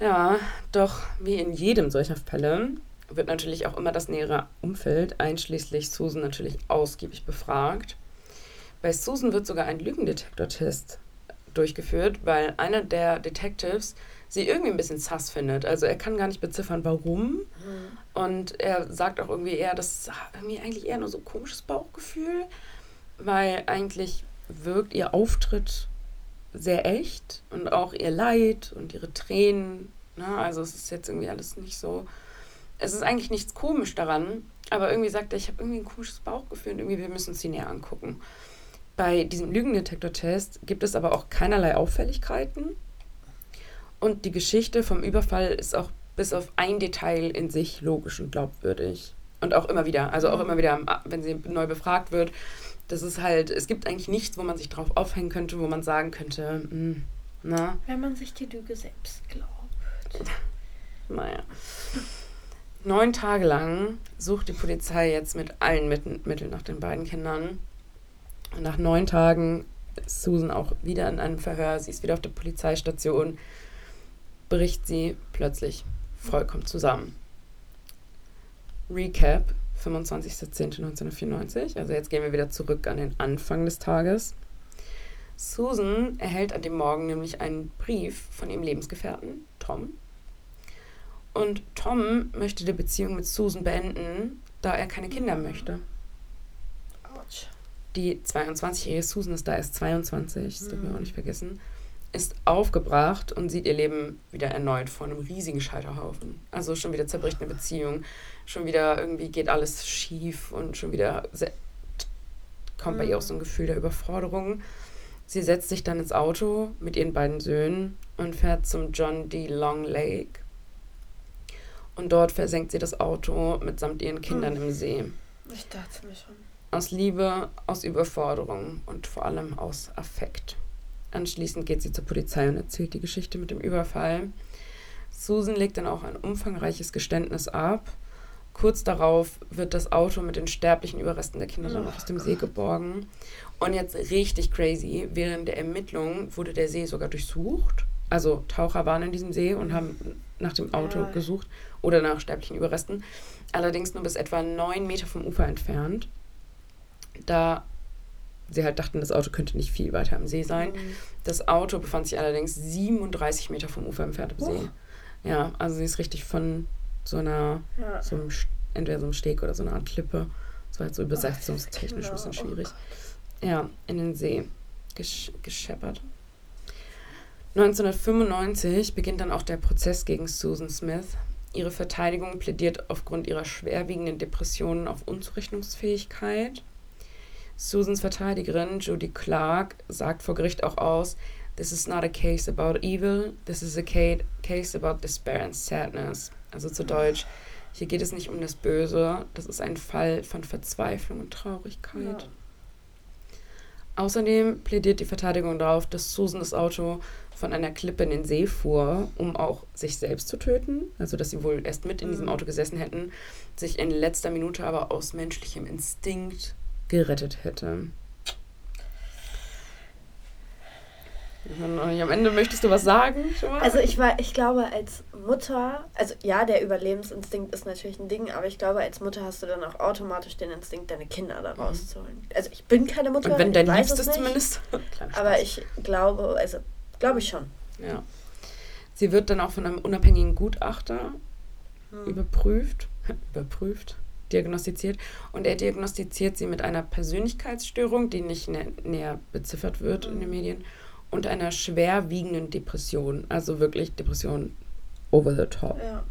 Ja, doch wie in jedem solcher Fälle wird natürlich auch immer das nähere Umfeld, einschließlich Susan, natürlich ausgiebig befragt. Bei Susan wird sogar ein Lügendetektortest durchgeführt, weil einer der Detectives sie irgendwie ein bisschen sass findet. Also er kann gar nicht beziffern, warum. hm. Und er sagt auch irgendwie eher, das ist irgendwie eigentlich eher nur so ein komisches Bauchgefühl, weil eigentlich wirkt ihr Auftritt sehr echt und auch ihr Leid und ihre Tränen. Ne? Also es ist jetzt irgendwie alles nicht so es ist eigentlich nichts komisch daran, aber irgendwie sagt er, ich habe irgendwie ein komisches Bauchgefühl und irgendwie wir müssen uns die näher angucken. Bei diesem Lügendetektor-Test gibt es aber auch keinerlei Auffälligkeiten. Und die Geschichte vom Überfall ist auch bis auf ein Detail in sich logisch und glaubwürdig. Und auch immer wieder, also auch immer wieder, wenn sie neu befragt wird, das ist halt, es gibt eigentlich nichts, wo man sich drauf aufhängen könnte, wo man sagen könnte, mh, hm, na. Wenn man sich die Lüge selbst glaubt. Naja. Neun Tage lang sucht die Polizei jetzt mit allen Mitteln nach den beiden Kindern. Nach neun Tagen ist Susan auch wieder in einem Verhör. Sie ist wieder auf der Polizeistation. Bricht sie plötzlich vollkommen zusammen. Recap: 25.10.1994. Also jetzt gehen wir wieder zurück an den Anfang des Tages. Susan erhält an dem Morgen nämlich einen Brief von ihrem Lebensgefährten, Tom. Und Tom möchte die Beziehung mit Susan beenden, da er keine Kinder möchte. Autsch. Die 22-jährige Susan ist da erst 22, das dürfen wir auch nicht vergessen, ist aufgebracht und sieht ihr Leben wieder erneut vor einem riesigen Scheiterhaufen. Also schon wieder zerbricht eine Beziehung, schon wieder irgendwie geht alles schief und schon wieder kommt bei ihr auch so ein Gefühl der Überforderung. Sie setzt sich dann ins Auto mit ihren beiden Söhnen und fährt zum John D. Long Lake. Und dort versenkt sie das Auto mitsamt ihren Kindern im See. Ich dachte mir schon. Aus Liebe, aus Überforderung und vor allem aus Affekt. Anschließend geht sie zur Polizei und erzählt die Geschichte mit dem Überfall. Susan legt dann auch ein umfangreiches Geständnis ab. Kurz darauf wird das Auto mit den sterblichen Überresten der Kinder dann oh, aus dem See geborgen. Und jetzt richtig crazy, während der Ermittlungen wurde der See sogar durchsucht. Also Taucher waren in diesem See und haben nach dem Auto ja. gesucht oder nach sterblichen Überresten. Allerdings nur bis etwa neun Meter vom Ufer entfernt. Da sie halt dachten, das Auto könnte nicht viel weiter am See sein. Mhm. Das Auto befand sich allerdings 37 Meter vom Ufer entfernt am See. Oh. Ja, also sie ist richtig von so einer, ja. so einem, entweder so einem Steg oder so einer Art Klippe. Das war jetzt so übersetzungstechnisch ein bisschen schwierig. Ja, in den See gesch gescheppert. 1995 beginnt dann auch der Prozess gegen Susan Smith. Ihre Verteidigung plädiert aufgrund ihrer schwerwiegenden Depressionen auf Unzurechnungsfähigkeit. Susans Verteidigerin Judy Clark sagt vor Gericht auch aus, This is not a case about evil, this is a case about despair and sadness. Also zu Deutsch, hier geht es nicht um das Böse, das ist ein Fall von Verzweiflung und Traurigkeit. Ja. Außerdem plädiert die Verteidigung darauf, dass Susan das Auto von einer Klippe in den See fuhr, um auch sich selbst zu töten. Also, dass sie wohl erst mit in diesem mhm. Auto gesessen hätten, sich in letzter Minute aber aus menschlichem Instinkt gerettet hätte. Am Ende möchtest du was sagen? Also ich war, ich glaube, als Mutter, also ja, der Überlebensinstinkt ist natürlich ein Ding, aber ich glaube, als Mutter hast du dann auch automatisch den Instinkt, deine Kinder da mhm. rauszuholen. Mhm. Also ich bin keine Mutter. Und wenn dein Liebstes zumindest. aber ich glaube, also glaube ich schon. Ja. Sie wird dann auch von einem unabhängigen Gutachter mhm. überprüft, überprüft, diagnostiziert. Und er diagnostiziert sie mit einer Persönlichkeitsstörung, die nicht nä näher beziffert wird mhm. in den Medien und einer schwerwiegenden Depression. Also wirklich Depression over the top. Ja.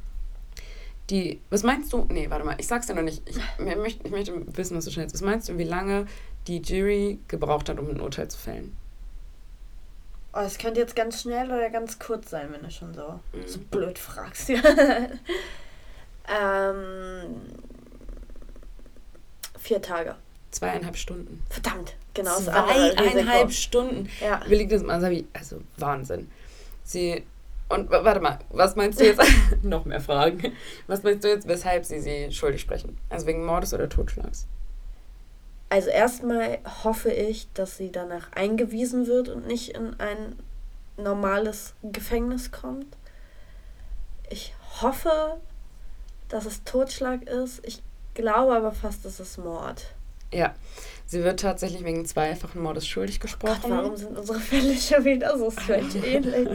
Die, was meinst du? Nee, warte mal, ich sag's dir noch nicht. Ich, ich, möchte, ich möchte wissen, was du schnell Was meinst du, wie lange die Jury gebraucht hat, um ein Urteil zu fällen? Oh, es könnte jetzt ganz schnell oder ganz kurz sein, wenn du schon so, mhm. so blöd fragst. ähm, vier Tage. Zweieinhalb Stunden. Verdammt, genau. Zweieinhalb Stunden. Ja. Willig das mal, also Wahnsinn. Sie und warte mal, was meinst du jetzt? noch mehr Fragen. Was meinst du jetzt, weshalb sie sie schuldig sprechen? Also wegen Mordes oder Totschlags? Also erstmal hoffe ich, dass sie danach eingewiesen wird und nicht in ein normales Gefängnis kommt. Ich hoffe, dass es Totschlag ist. Ich glaube aber fast, es ist Mord. Ja, sie wird tatsächlich wegen zweifachen Mordes schuldig gesprochen. Gott, warum sind unsere Fälle schon wieder so strange ähnlich?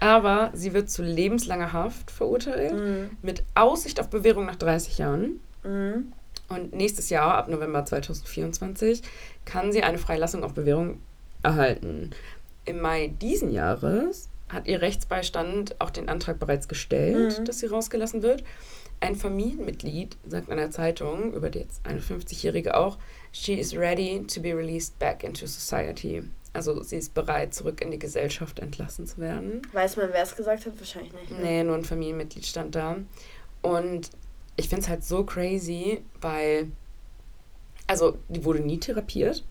Aber sie wird zu lebenslanger Haft verurteilt, mhm. mit Aussicht auf Bewährung nach 30 Jahren. Mhm. Und nächstes Jahr, ab November 2024, kann sie eine Freilassung auf Bewährung erhalten. Im Mai diesen Jahres hat ihr Rechtsbeistand auch den Antrag bereits gestellt, Mhm. dass sie rausgelassen wird. Ein Familienmitglied sagt in einer Zeitung, über die jetzt 51-Jährige auch, she is ready to be released back into society. Also sie ist bereit, zurück in die Gesellschaft entlassen zu werden. Weiß man, wer es gesagt hat? Wahrscheinlich nicht. ne? Nee, nur ein Familienmitglied stand da. Und ich finde es halt so crazy, weil, also die wurde nie therapiert.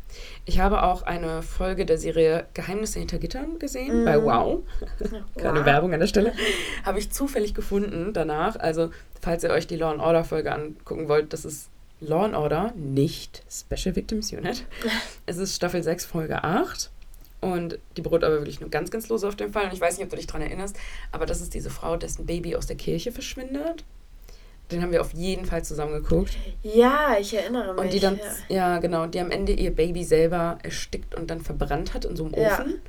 Ich habe auch eine Folge der Serie Geheimnisse hinter Gittern gesehen, Mhm. bei Wow. Keine Wow. Werbung an der Stelle. Habe ich zufällig gefunden danach. Also, falls ihr euch die Law and Order Folge angucken wollt, das ist Law and Order, nicht Special Victims Unit. Es ist Staffel 6, Folge 8. Und die beruht aber wirklich nur ganz, ganz lose auf dem Fall. Und ich weiß nicht, ob du dich daran erinnerst, aber das ist diese Frau, dessen Baby aus der Kirche verschwindet. Den haben wir auf jeden Fall zusammen geguckt. Ja, ich erinnere mich. Und die dann, ja. ja. genau, die am Ende ihr Baby selber erstickt und dann verbrannt hat in so einem Ja. Ofen.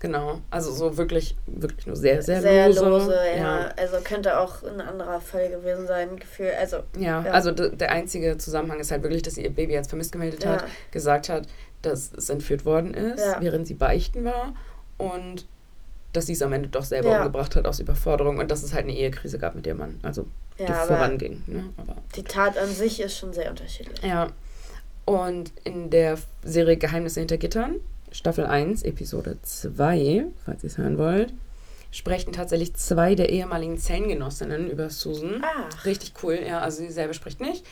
Genau, also so wirklich, wirklich nur sehr, sehr, Sehr lose. lose, ja. ja. Also könnte auch ein anderer Fall gewesen sein, Gefühl. Also, Ja, Ja. also der einzige Zusammenhang ist halt wirklich, dass sie ihr Baby als vermisst gemeldet Ja. hat, gesagt hat, dass es entführt worden ist, Ja. während sie beichten war und dass sie es am Ende doch selber Ja. umgebracht hat aus Überforderung und dass es halt eine Ehekrise gab mit ihrem Mann, also die ja, aber voranging. Ne? Aber, die Tat an sich ist schon sehr unterschiedlich. ja, und in der Serie Geheimnisse hinter Gittern, Staffel 1, Episode 2, falls ihr es hören wollt, sprechen tatsächlich zwei der ehemaligen Zellengenossinnen über Susan. Ach. Richtig cool, ja. Also sie selber spricht nicht.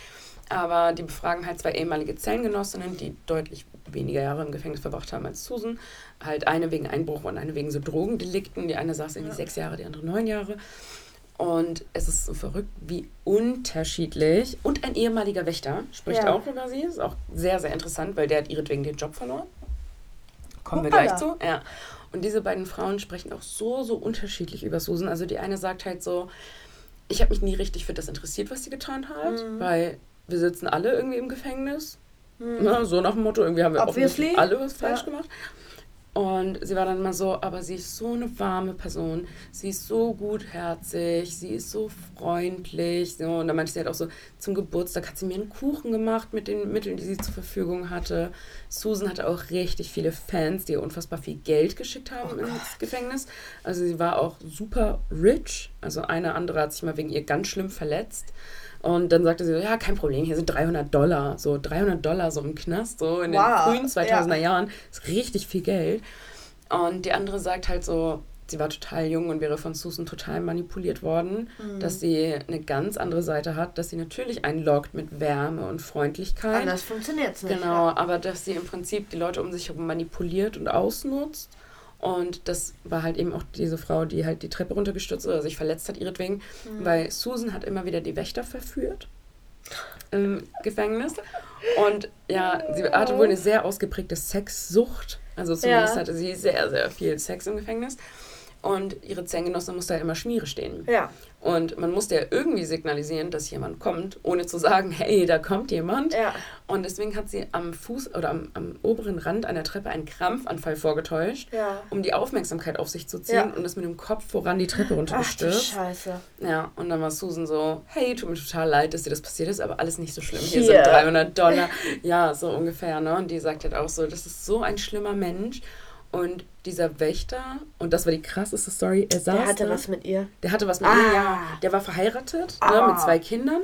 Aber die befragen halt zwei ehemalige Zellengenossinnen, die deutlich weniger Jahre im Gefängnis verbracht haben als Susan. Halt eine wegen Einbruch und eine wegen so Drogendelikten. Die eine saß irgendwie Ja. sechs Jahre, die andere neun Jahre. Und es ist so verrückt, wie unterschiedlich. Und ein ehemaliger Wächter spricht Ja. auch über sie. Ist auch sehr, sehr interessant, weil der hat ihretwegen den Job verloren. Kommen wir Hoppala. gleich zu. Ja. Und diese beiden Frauen sprechen auch so, so unterschiedlich über Susan. Also die eine sagt halt so, ich habe mich nie richtig für das interessiert, was sie getan hat, Mhm. weil wir sitzen alle irgendwie im Gefängnis. Hm. Ne? So nach dem Motto, irgendwie haben wir offensichtlich alle was falsch Ja. gemacht. Und sie war dann immer so, aber sie ist so eine warme Person, sie ist so gutherzig, sie ist so freundlich. So. Und dann meinte sie halt auch so, zum Geburtstag hat sie mir einen Kuchen gemacht mit den Mitteln, die sie zur Verfügung hatte. Susan hatte auch richtig viele Fans, die ihr unfassbar viel Geld geschickt haben Oh ins. Gefängnis. Also sie war auch super rich. Also eine andere hat sich mal wegen ihr ganz schlimm verletzt. Und dann sagte sie so, ja, kein Problem, hier sind 300 Dollar. So 300 Dollar so im Knast, so in Wow, den frühen 2000er ja. Jahren. ist richtig viel Geld. Und die andere sagt halt so, sie war total jung und wäre von Susan total manipuliert worden, Mhm. dass sie eine ganz andere Seite hat, dass sie natürlich einloggt mit Wärme und Freundlichkeit. Anders funktioniert es nicht. Genau, aber dass sie im Prinzip die Leute um sich herum manipuliert und ausnutzt. Und das war halt eben auch diese Frau, die halt die Treppe runtergestürzt oder sich verletzt hat ihretwegen, Mhm. weil Susan hat immer wieder die Wächter verführt im Gefängnis. Und ja, sie hatte wohl eine sehr ausgeprägte Sexsucht. Also zumindest Ja. hatte sie sehr, sehr viel Sex im Gefängnis. Und ihre Zellengenossin musste halt immer Schmiere stehen. Ja. Und man musste ja irgendwie signalisieren, dass jemand kommt, ohne zu sagen, hey, da kommt jemand. Ja. Und deswegen hat sie am Fuß oder am, am oberen Rand einer Treppe einen Krampfanfall vorgetäuscht, Ja. um die Aufmerksamkeit auf sich zu ziehen Ja. und ist mit dem Kopf voran die Treppe Ach runtergestürzt. Scheiße. Ja, und dann war Susan so, hey, tut mir total leid, dass dir das passiert ist, aber alles nicht so schlimm. Hier Hier. sind 300 Dollar. Ja, so ungefähr, ne? Und die sagt halt auch so, das ist so ein schlimmer Mensch. Und dieser Wächter, und das war die krasseste Story, er saß Der hatte da, was mit ihr. der hatte was mit Ah. ihr, ja. Der war verheiratet Ah. ne, mit zwei Kindern.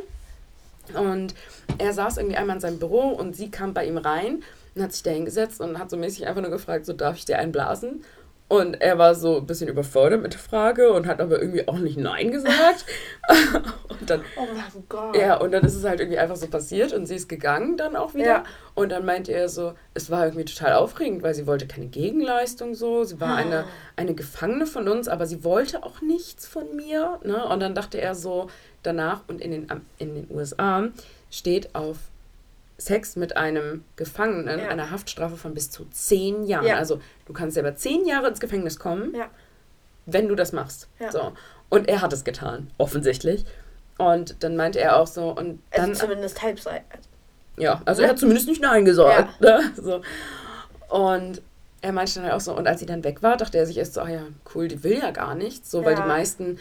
Und er saß irgendwie einmal in seinem Büro und sie kam bei ihm rein und hat sich da hingesetzt und hat so mäßig einfach nur gefragt, so darf ich dir einen blasen? Und er war so ein bisschen überfordert mit der Frage und hat aber irgendwie auch nicht Nein gesagt. und dann, Oh mein Gott. ja, und dann ist es halt irgendwie einfach so passiert und sie ist gegangen dann auch wieder. Ja. Und dann meinte er so, es war irgendwie total aufregend, weil sie wollte keine Gegenleistung so. Sie war eine, eine Gefangene von uns, aber sie wollte auch nichts von mir. Ne? Und dann dachte er so, danach und in den, in den USA steht auf Sex mit einem Gefangenen Ja. eine Haftstrafe von bis zu zehn Jahren. Ja. Also du kannst selber zehn Jahre ins Gefängnis kommen, Ja. wenn du das machst. Ja. So. Und er hat es getan, offensichtlich. Und dann meinte er auch so, und dann. Also zumindest halbseitig. Ja, also er hat zumindest nicht Nein gesagt. Ne? So. Und er meinte dann halt auch so, und als sie dann weg war, dachte er sich erst so, ah ja, cool, die will ja gar nichts. So, weil die meisten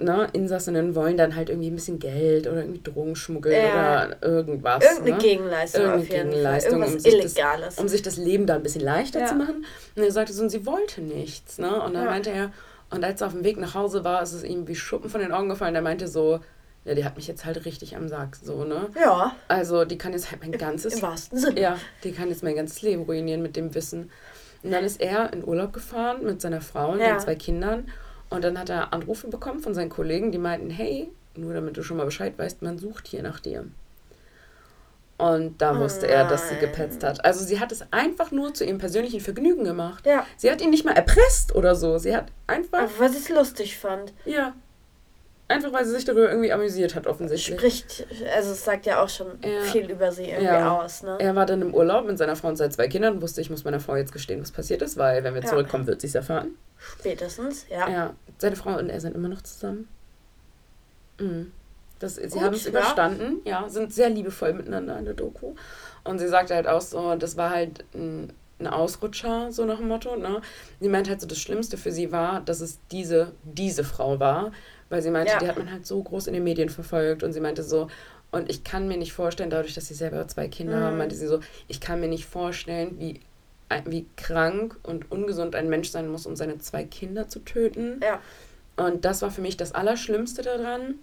ne, Insassinnen wollen dann halt irgendwie ein bisschen Geld oder irgendwie Drogenschmuggel Ja. oder irgendwas. Irgendeine ne? Gegenleistung Irgendeine Gegenleistung, Fall. um Irgendwas sich das- Illegales. um sich das Leben da ein bisschen leichter Ja. zu machen. Und er sagte so, und sie wollte nichts. Ne? Und dann Ja. meinte er, Und als er auf dem Weg nach Hause war, ist es ihm wie Schuppen von den Augen gefallen. Der meinte so, ja, die hat mich jetzt halt richtig am Sack, so, ne? Ja. Also, die kann jetzt halt mein ganzes... Im wahrsten Sinne. Ja, die kann jetzt mein ganzes Leben ruinieren mit dem Wissen. Und dann ist er in Urlaub gefahren mit seiner Frau und Ja. den zwei Kindern. Und dann hat er Anrufe bekommen von seinen Kollegen, die meinten, hey, nur damit du schon mal Bescheid weißt, man sucht hier nach dir. Und da Oh wusste er, dass sie gepetzt hat. Also sie hat es einfach nur zu ihrem persönlichen Vergnügen gemacht. Ja. Sie hat ihn nicht mal erpresst oder so. Sie hat einfach, Aber weil sie es lustig fand. ja, einfach weil sie sich darüber irgendwie amüsiert hat offensichtlich. Spricht, also es sagt ja auch schon Ja. viel über sie irgendwie Ja. aus, ne? Er war dann im Urlaub mit seiner Frau und seinen zwei Kindern und wusste, ich muss meiner Frau jetzt gestehen, was passiert ist, weil wenn wir Ja. zurückkommen, wird sie es erfahren. Spätestens, ja. Ja, seine Frau und er sind immer noch zusammen. Mhm. Das, sie Gut, haben es überstanden, ja, sind sehr liebevoll miteinander in der Doku. Und sie sagte halt auch so, das war halt ein, ein Ausrutscher, so nach dem Motto. Ne? Sie meint halt so, das Schlimmste für sie war, dass es diese, diese Frau war, weil sie meinte, Ja. die hat man halt so groß in den Medien verfolgt und sie meinte so, und ich kann mir nicht vorstellen, dadurch, dass sie selber zwei Kinder Mhm. haben, meinte sie so, ich kann mir nicht vorstellen, wie, wie krank und ungesund ein Mensch sein muss, um seine zwei Kinder zu töten. Ja. Und das war für mich das Allerschlimmste daran.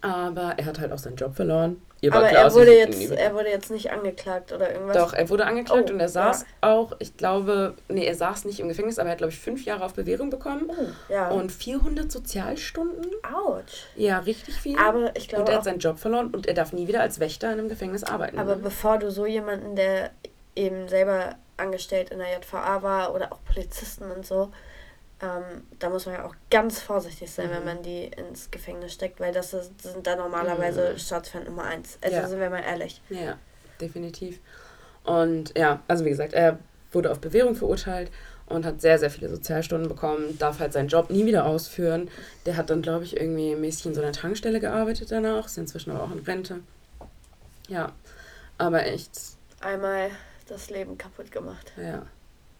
Aber er hat halt auch seinen Job verloren. Ihr Aber er wurde, jetzt, er wurde jetzt nicht angeklagt oder irgendwas. Doch, er wurde angeklagt Oh, und er saß ja. auch, ich glaube, nee, er saß nicht im Gefängnis, aber er hat, glaube ich, fünf Jahre auf Bewährung bekommen. Oh, ja. Und 400 Sozialstunden. Autsch. Ja, richtig viel. Aber ich glaube und er hat seinen Job verloren und er darf nie wieder als Wächter in einem Gefängnis arbeiten. aber ne? bevor du so jemanden, der eben selber angestellt in der JVA war oder auch Polizisten und so, ähm, da muss man ja auch ganz vorsichtig sein, wenn Mhm. man die ins Gefängnis steckt, weil das, ist, das sind da normalerweise Mhm. Staatsfeind Nummer eins. Also Ja. sind wir mal ehrlich. Ja, definitiv. Und ja, also wie gesagt, er wurde auf Bewährung verurteilt und hat sehr, sehr viele Sozialstunden bekommen, darf halt seinen Job nie wieder ausführen. Der hat dann, glaube ich, irgendwie mäßig in so einer Tankstelle gearbeitet danach, ist inzwischen aber auch in Rente. Ja, aber echt, Einmal das Leben kaputt gemacht. ja,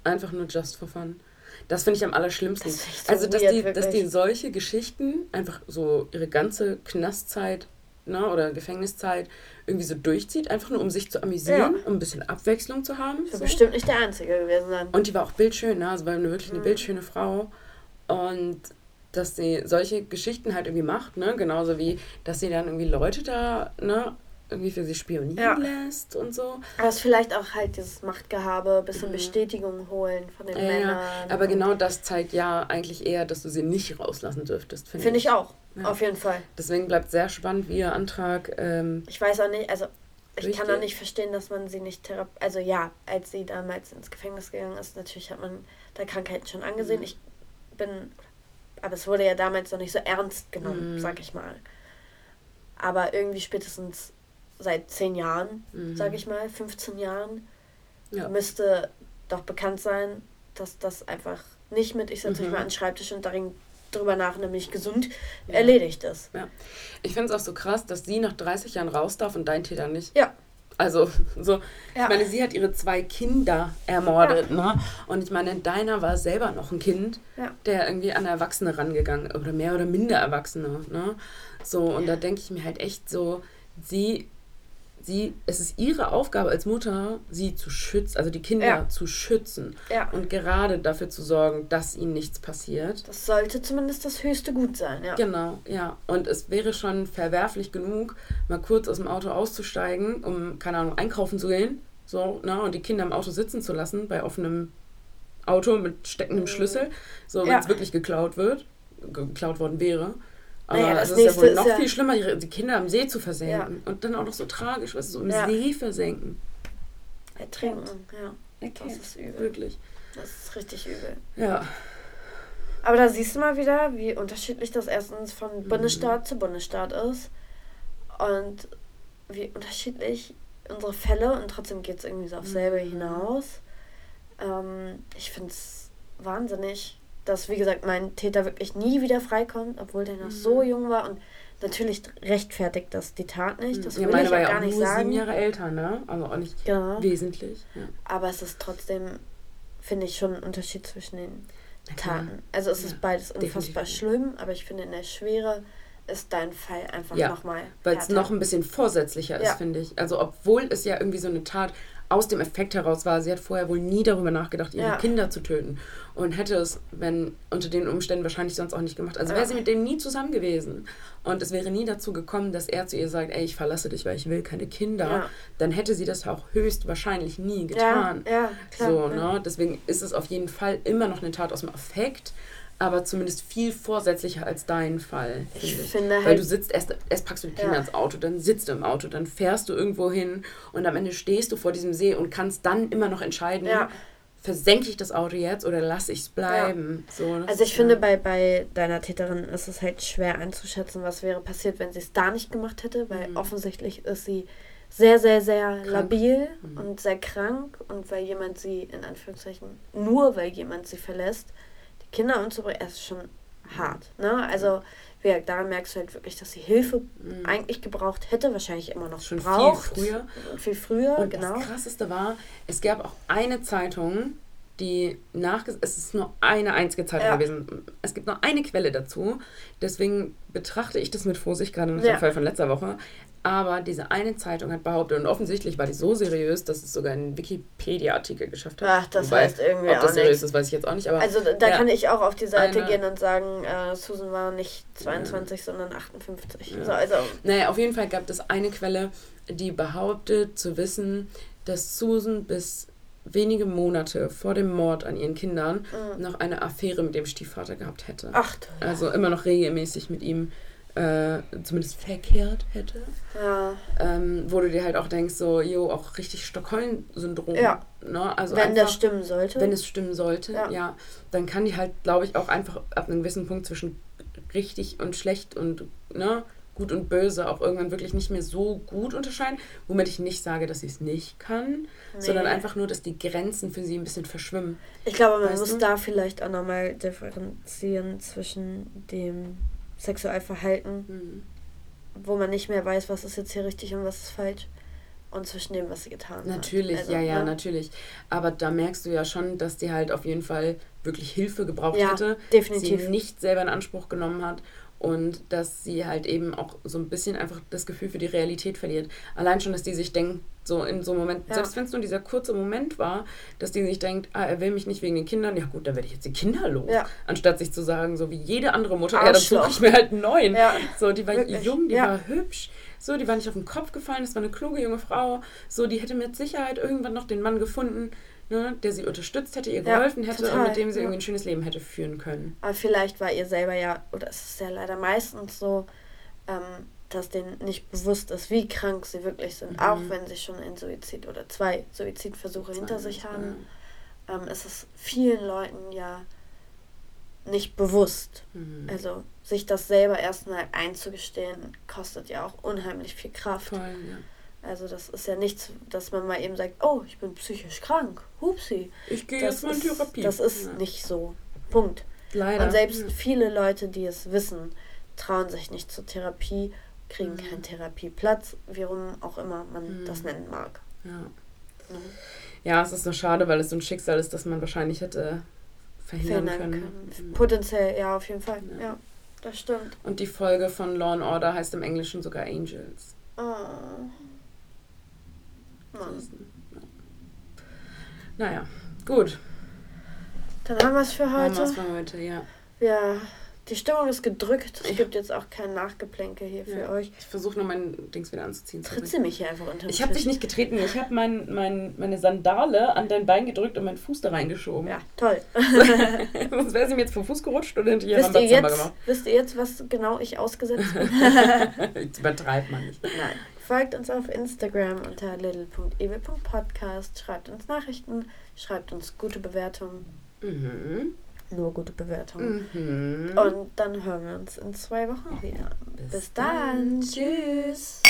einfach nur just for fun. Das finde ich am allerschlimmsten. Das so also, dass weird, die, dass die wirklich. solche Geschichten einfach so ihre ganze Knastzeit ne, oder Gefängniszeit irgendwie so durchzieht, einfach nur um sich zu amüsieren, Ja. um ein bisschen Abwechslung zu haben. Ich will so. bestimmt nicht der Einzige gewesen sein. Und die war auch bildschön, ne? also war eine, wirklich eine Mhm. bildschöne Frau. Und dass sie solche Geschichten halt irgendwie macht, ne? genauso wie, dass sie dann irgendwie Leute da ne? Irgendwie für sie spionieren Ja. lässt und so. Aber es ist vielleicht auch halt dieses Machtgehabe, bisschen Mhm. Bestätigung holen von den Ja, Männern. ja. Aber genau das zeigt ja eigentlich eher, dass du sie nicht rauslassen dürftest, finde Finde ich auch. Ja. Auf jeden Fall. Deswegen bleibt sehr spannend, wie ihr Antrag. Ähm, Ich weiß auch nicht, also ich kann Richtig. auch nicht verstehen, dass man sie nicht therapiert. Also ja, als sie damals ins Gefängnis gegangen ist, natürlich hat man da Krankheiten schon angesehen. Mhm. Ich bin, aber es wurde ja damals noch nicht so ernst genommen, Mhm. sag ich mal. Aber irgendwie spätestens seit zehn Jahren, mhm. sag ich mal, 15 Jahren, Ja. müsste doch bekannt sein, dass das einfach nicht mit, ich setze mich Mhm. mal an den Schreibtisch und darin drüber nach, nämlich gesund, Ja. erledigt ist. Ich finde es auch so krass, dass sie nach 30 Jahren raus darf und dein Täter nicht. Ja. Also, so, Ja. ich meine, sie hat ihre zwei Kinder ermordet, ne? Und ich meine, deiner war selber noch ein Kind, Ja. der irgendwie an Erwachsene rangegangen oder mehr oder minder Erwachsene, ne? So, und da denke ich mir halt echt so, sie, sie, es ist ihre Aufgabe als Mutter, sie zu schützen, also die Kinder Ja. zu schützen Ja. und gerade dafür zu sorgen, dass ihnen nichts passiert. Das sollte zumindest das höchste Gut sein, ja. Genau, ja. Und es wäre schon verwerflich genug, mal kurz aus dem Auto auszusteigen, um, keine Ahnung, einkaufen zu gehen. So, ne? Und die Kinder im Auto sitzen zu lassen, bei offenem Auto mit steckendem Mhm. Schlüssel. So, wenn Ja. es wirklich geklaut wird, geklaut worden wäre. Aber Naja, das es ist ja wohl noch ja- viel schlimmer, die die Kinder im See zu versenken. Und dann auch noch so tragisch, was so im Ja. See versenken. Ertrinken, ja. Das Okay. ist übel. Wirklich. Das ist richtig übel. Ja. Aber da siehst du mal wieder, wie unterschiedlich das erstens von Mhm. Bundesstaat zu Bundesstaat ist. Und wie unterschiedlich unsere Fälle und trotzdem geht es irgendwie so aufs selbe Mhm. hinaus. Ähm, ich finde es wahnsinnig, dass, wie gesagt, mein Täter wirklich nie wieder freikommt, obwohl der noch Mhm. so jung war. Und natürlich rechtfertigt das die Tat nicht. Das ja, will ich auch gar auch nicht sagen. sieben Jahre älter, ne? Also auch nicht Genau. wesentlich. Ja. Aber es ist trotzdem, finde ich, schon ein Unterschied zwischen den. Taten. Also es Ja, ist beides unfassbar definitiv. schlimm, aber ich finde in der Schwere ist dein Fall einfach Ja, nochmal. Weil es noch ein bisschen vorsätzlicher ist, Ja. finde ich. Also obwohl es ja irgendwie so eine Tat aus dem Effekt heraus war, sie hat vorher wohl nie darüber nachgedacht, ihre Ja. Kinder zu töten. Und hätte es, wenn unter den Umständen wahrscheinlich sonst auch nicht gemacht. Also wäre sie mit dem nie zusammen gewesen. Und es wäre nie dazu gekommen, dass er zu ihr sagt, ey, ich verlasse dich, weil ich will keine Kinder. Ja. Dann hätte sie das auch höchstwahrscheinlich nie getan. Ja, ja, klar. So, ne? Deswegen ist es auf jeden Fall immer noch eine Tat aus dem Affekt, aber zumindest viel vorsätzlicher als dein Fall. Ich finde finde Weil halt- du sitzt erst, erst packst du die Kinder Ja. ins Auto, dann sitzt du im Auto, dann fährst du irgendwo hin und am Ende stehst du vor diesem See und kannst dann immer noch entscheiden, Ja. versenke ich das Auto jetzt oder lasse ich es bleiben. So, das Also ich ist, finde, ja- bei, bei deiner Täterin ist es halt schwer einzuschätzen, was wäre passiert, wenn sie es da nicht gemacht hätte, weil Mhm. offensichtlich ist sie sehr, sehr, sehr Krank. labil Mhm. und sehr krank und weil jemand sie, in Anführungszeichen, nur weil jemand sie verlässt, Kinder umzubringen, ist schon hart. Ne? Also wie gesagt, daran merkst du halt wirklich, dass sie Hilfe Mhm. eigentlich gebraucht hätte, wahrscheinlich immer noch Schon viel braucht. früher. Und viel früher, Und genau. das Krasseste war, es gab auch eine Zeitung, die nachges... Es ist nur eine einzige Zeitung Ja. gewesen. Es gibt nur eine Quelle dazu. Deswegen betrachte ich das mit Vorsicht, gerade nach Ja. dem Fall von letzter Woche. Aber diese eine Zeitung hat behauptet, und offensichtlich war die so seriös, dass es sogar einen Wikipedia-Artikel geschafft hat. Ach, das Wobei, heißt irgendwie Ob auch das seriös ist, weiß ich jetzt auch nicht. Aber Also da, ja. kann ich auch auf die Seite Eine- gehen und sagen, äh, Susan war nicht 22, sondern 58. Ja. So, also Naja, auf jeden Fall gab es eine Quelle, die behauptet zu wissen, dass Susan bis wenige Monate vor dem Mord an ihren Kindern Mhm. noch eine Affäre mit dem Stiefvater gehabt hätte. ach du. Also immer noch regelmäßig mit ihm äh, zumindest verkehrt hätte. Ja. Ähm, wo du dir halt auch denkst, so, jo, auch richtig Stockholm-Syndrom. Ja. Ne? Also Wenn einfach, das stimmen sollte. wenn es stimmen sollte, Ja. ja. dann kann die halt, glaube ich, auch einfach ab einem gewissen Punkt zwischen richtig und schlecht und ne, gut und böse auch irgendwann wirklich nicht mehr so gut unterscheiden. Womit ich nicht sage, dass sie es nicht kann, sondern Nee. einfach nur, dass die Grenzen für sie ein bisschen verschwimmen. ich glaube, man Weißt muss du? da vielleicht auch nochmal differenzieren zwischen dem Sexualverhalten, Hm. wo man nicht mehr weiß, was ist jetzt hier richtig und was ist falsch, und zwischen dem, was sie getan hat. Natürlich, Also, ja, ja, ne? natürlich. Aber da merkst du ja schon, dass die halt auf jeden Fall wirklich Hilfe gebraucht Ja, hätte. definitiv. Sie nicht selber in Anspruch genommen hat und dass sie halt eben auch so ein bisschen einfach das Gefühl für die Realität verliert. Allein schon, dass die sich denkt, so in so einem Moment, Ja. selbst wenn es nur dieser kurze Moment war, dass die sich denkt, ah, er will mich nicht wegen den Kindern, ja gut, dann werde ich jetzt die Kinder los. Ja. Anstatt sich zu sagen, so wie jede andere Mutter, ja, dann suche Arschloch. ich mir halt einen neuen. Ja. So, die war Wirklich, jung, die ja. war hübsch, so, die war nicht auf den Kopf gefallen, das war eine kluge junge Frau, so, die hätte mit Sicherheit irgendwann noch den Mann gefunden, ne, der sie unterstützt hätte, ihr Ja, geholfen hätte total, und mit dem sie ja. irgendwie ein schönes Leben hätte führen können. Aber vielleicht war ihr selber ja, oder es ist ja leider meistens so, ähm, dass denen nicht bewusst ist, wie krank sie wirklich sind, Mhm. auch wenn sie schon einen Suizid oder zwei Suizidversuche hinter sich Ja. haben. Ähm, ist es vielen Leuten ja nicht bewusst. Mhm. Also sich das selber erstmal einzugestehen, kostet ja auch unheimlich viel Kraft. Voll, ja. Also das ist ja nichts, dass man mal eben sagt, oh, ich bin psychisch krank. Hupsi. Ich gehe jetzt mal in Therapie. das ist ja. nicht so. Punkt. Leider. Und selbst Ja. viele Leute, die es wissen, trauen sich nicht zur Therapie, kriegen Mhm. keinen Therapieplatz, wie rum auch immer man Mhm. das nennen mag. Ja. Ne? ja, es ist nur schade, weil es so ein Schicksal ist, das man wahrscheinlich hätte verhindern Verhindern können. können. Mhm. Potenziell, ja, auf jeden Fall. Ja. Ja, das stimmt. Und die Folge von Law and Order heißt im Englischen sogar Angels. Oh. Mann. ja. Naja, gut. Dann haben wir es für Haben wir heute. es für heute, ja. Ja, die Stimmung ist gedrückt. Es Ja. gibt jetzt auch kein Nachgeplänkel hier für ja. euch. Ich versuche nur mein Dings wieder anzuziehen. Tritt sie mich hier einfach unter Ich habe dich nicht getreten. Ich habe mein, mein, meine Sandale an dein Bein gedrückt und meinen Fuß da reingeschoben. Ja, toll. Sonst wäre sie mir jetzt vom Fuß gerutscht und hinter ihr wisst, ihr jetzt, gemacht. wisst ihr jetzt, was genau ich ausgesetzt bin? Jetzt übertreibt man nicht. Nein. Folgt uns auf Instagram unter little.ewe.podcast. Schreibt uns Nachrichten. Schreibt uns gute Bewertungen. Mhm. Nur gute Bewertungen. Mhm. Und dann hören wir uns in zwei Wochen wieder. Bis Bis dann. dann. Tschüss.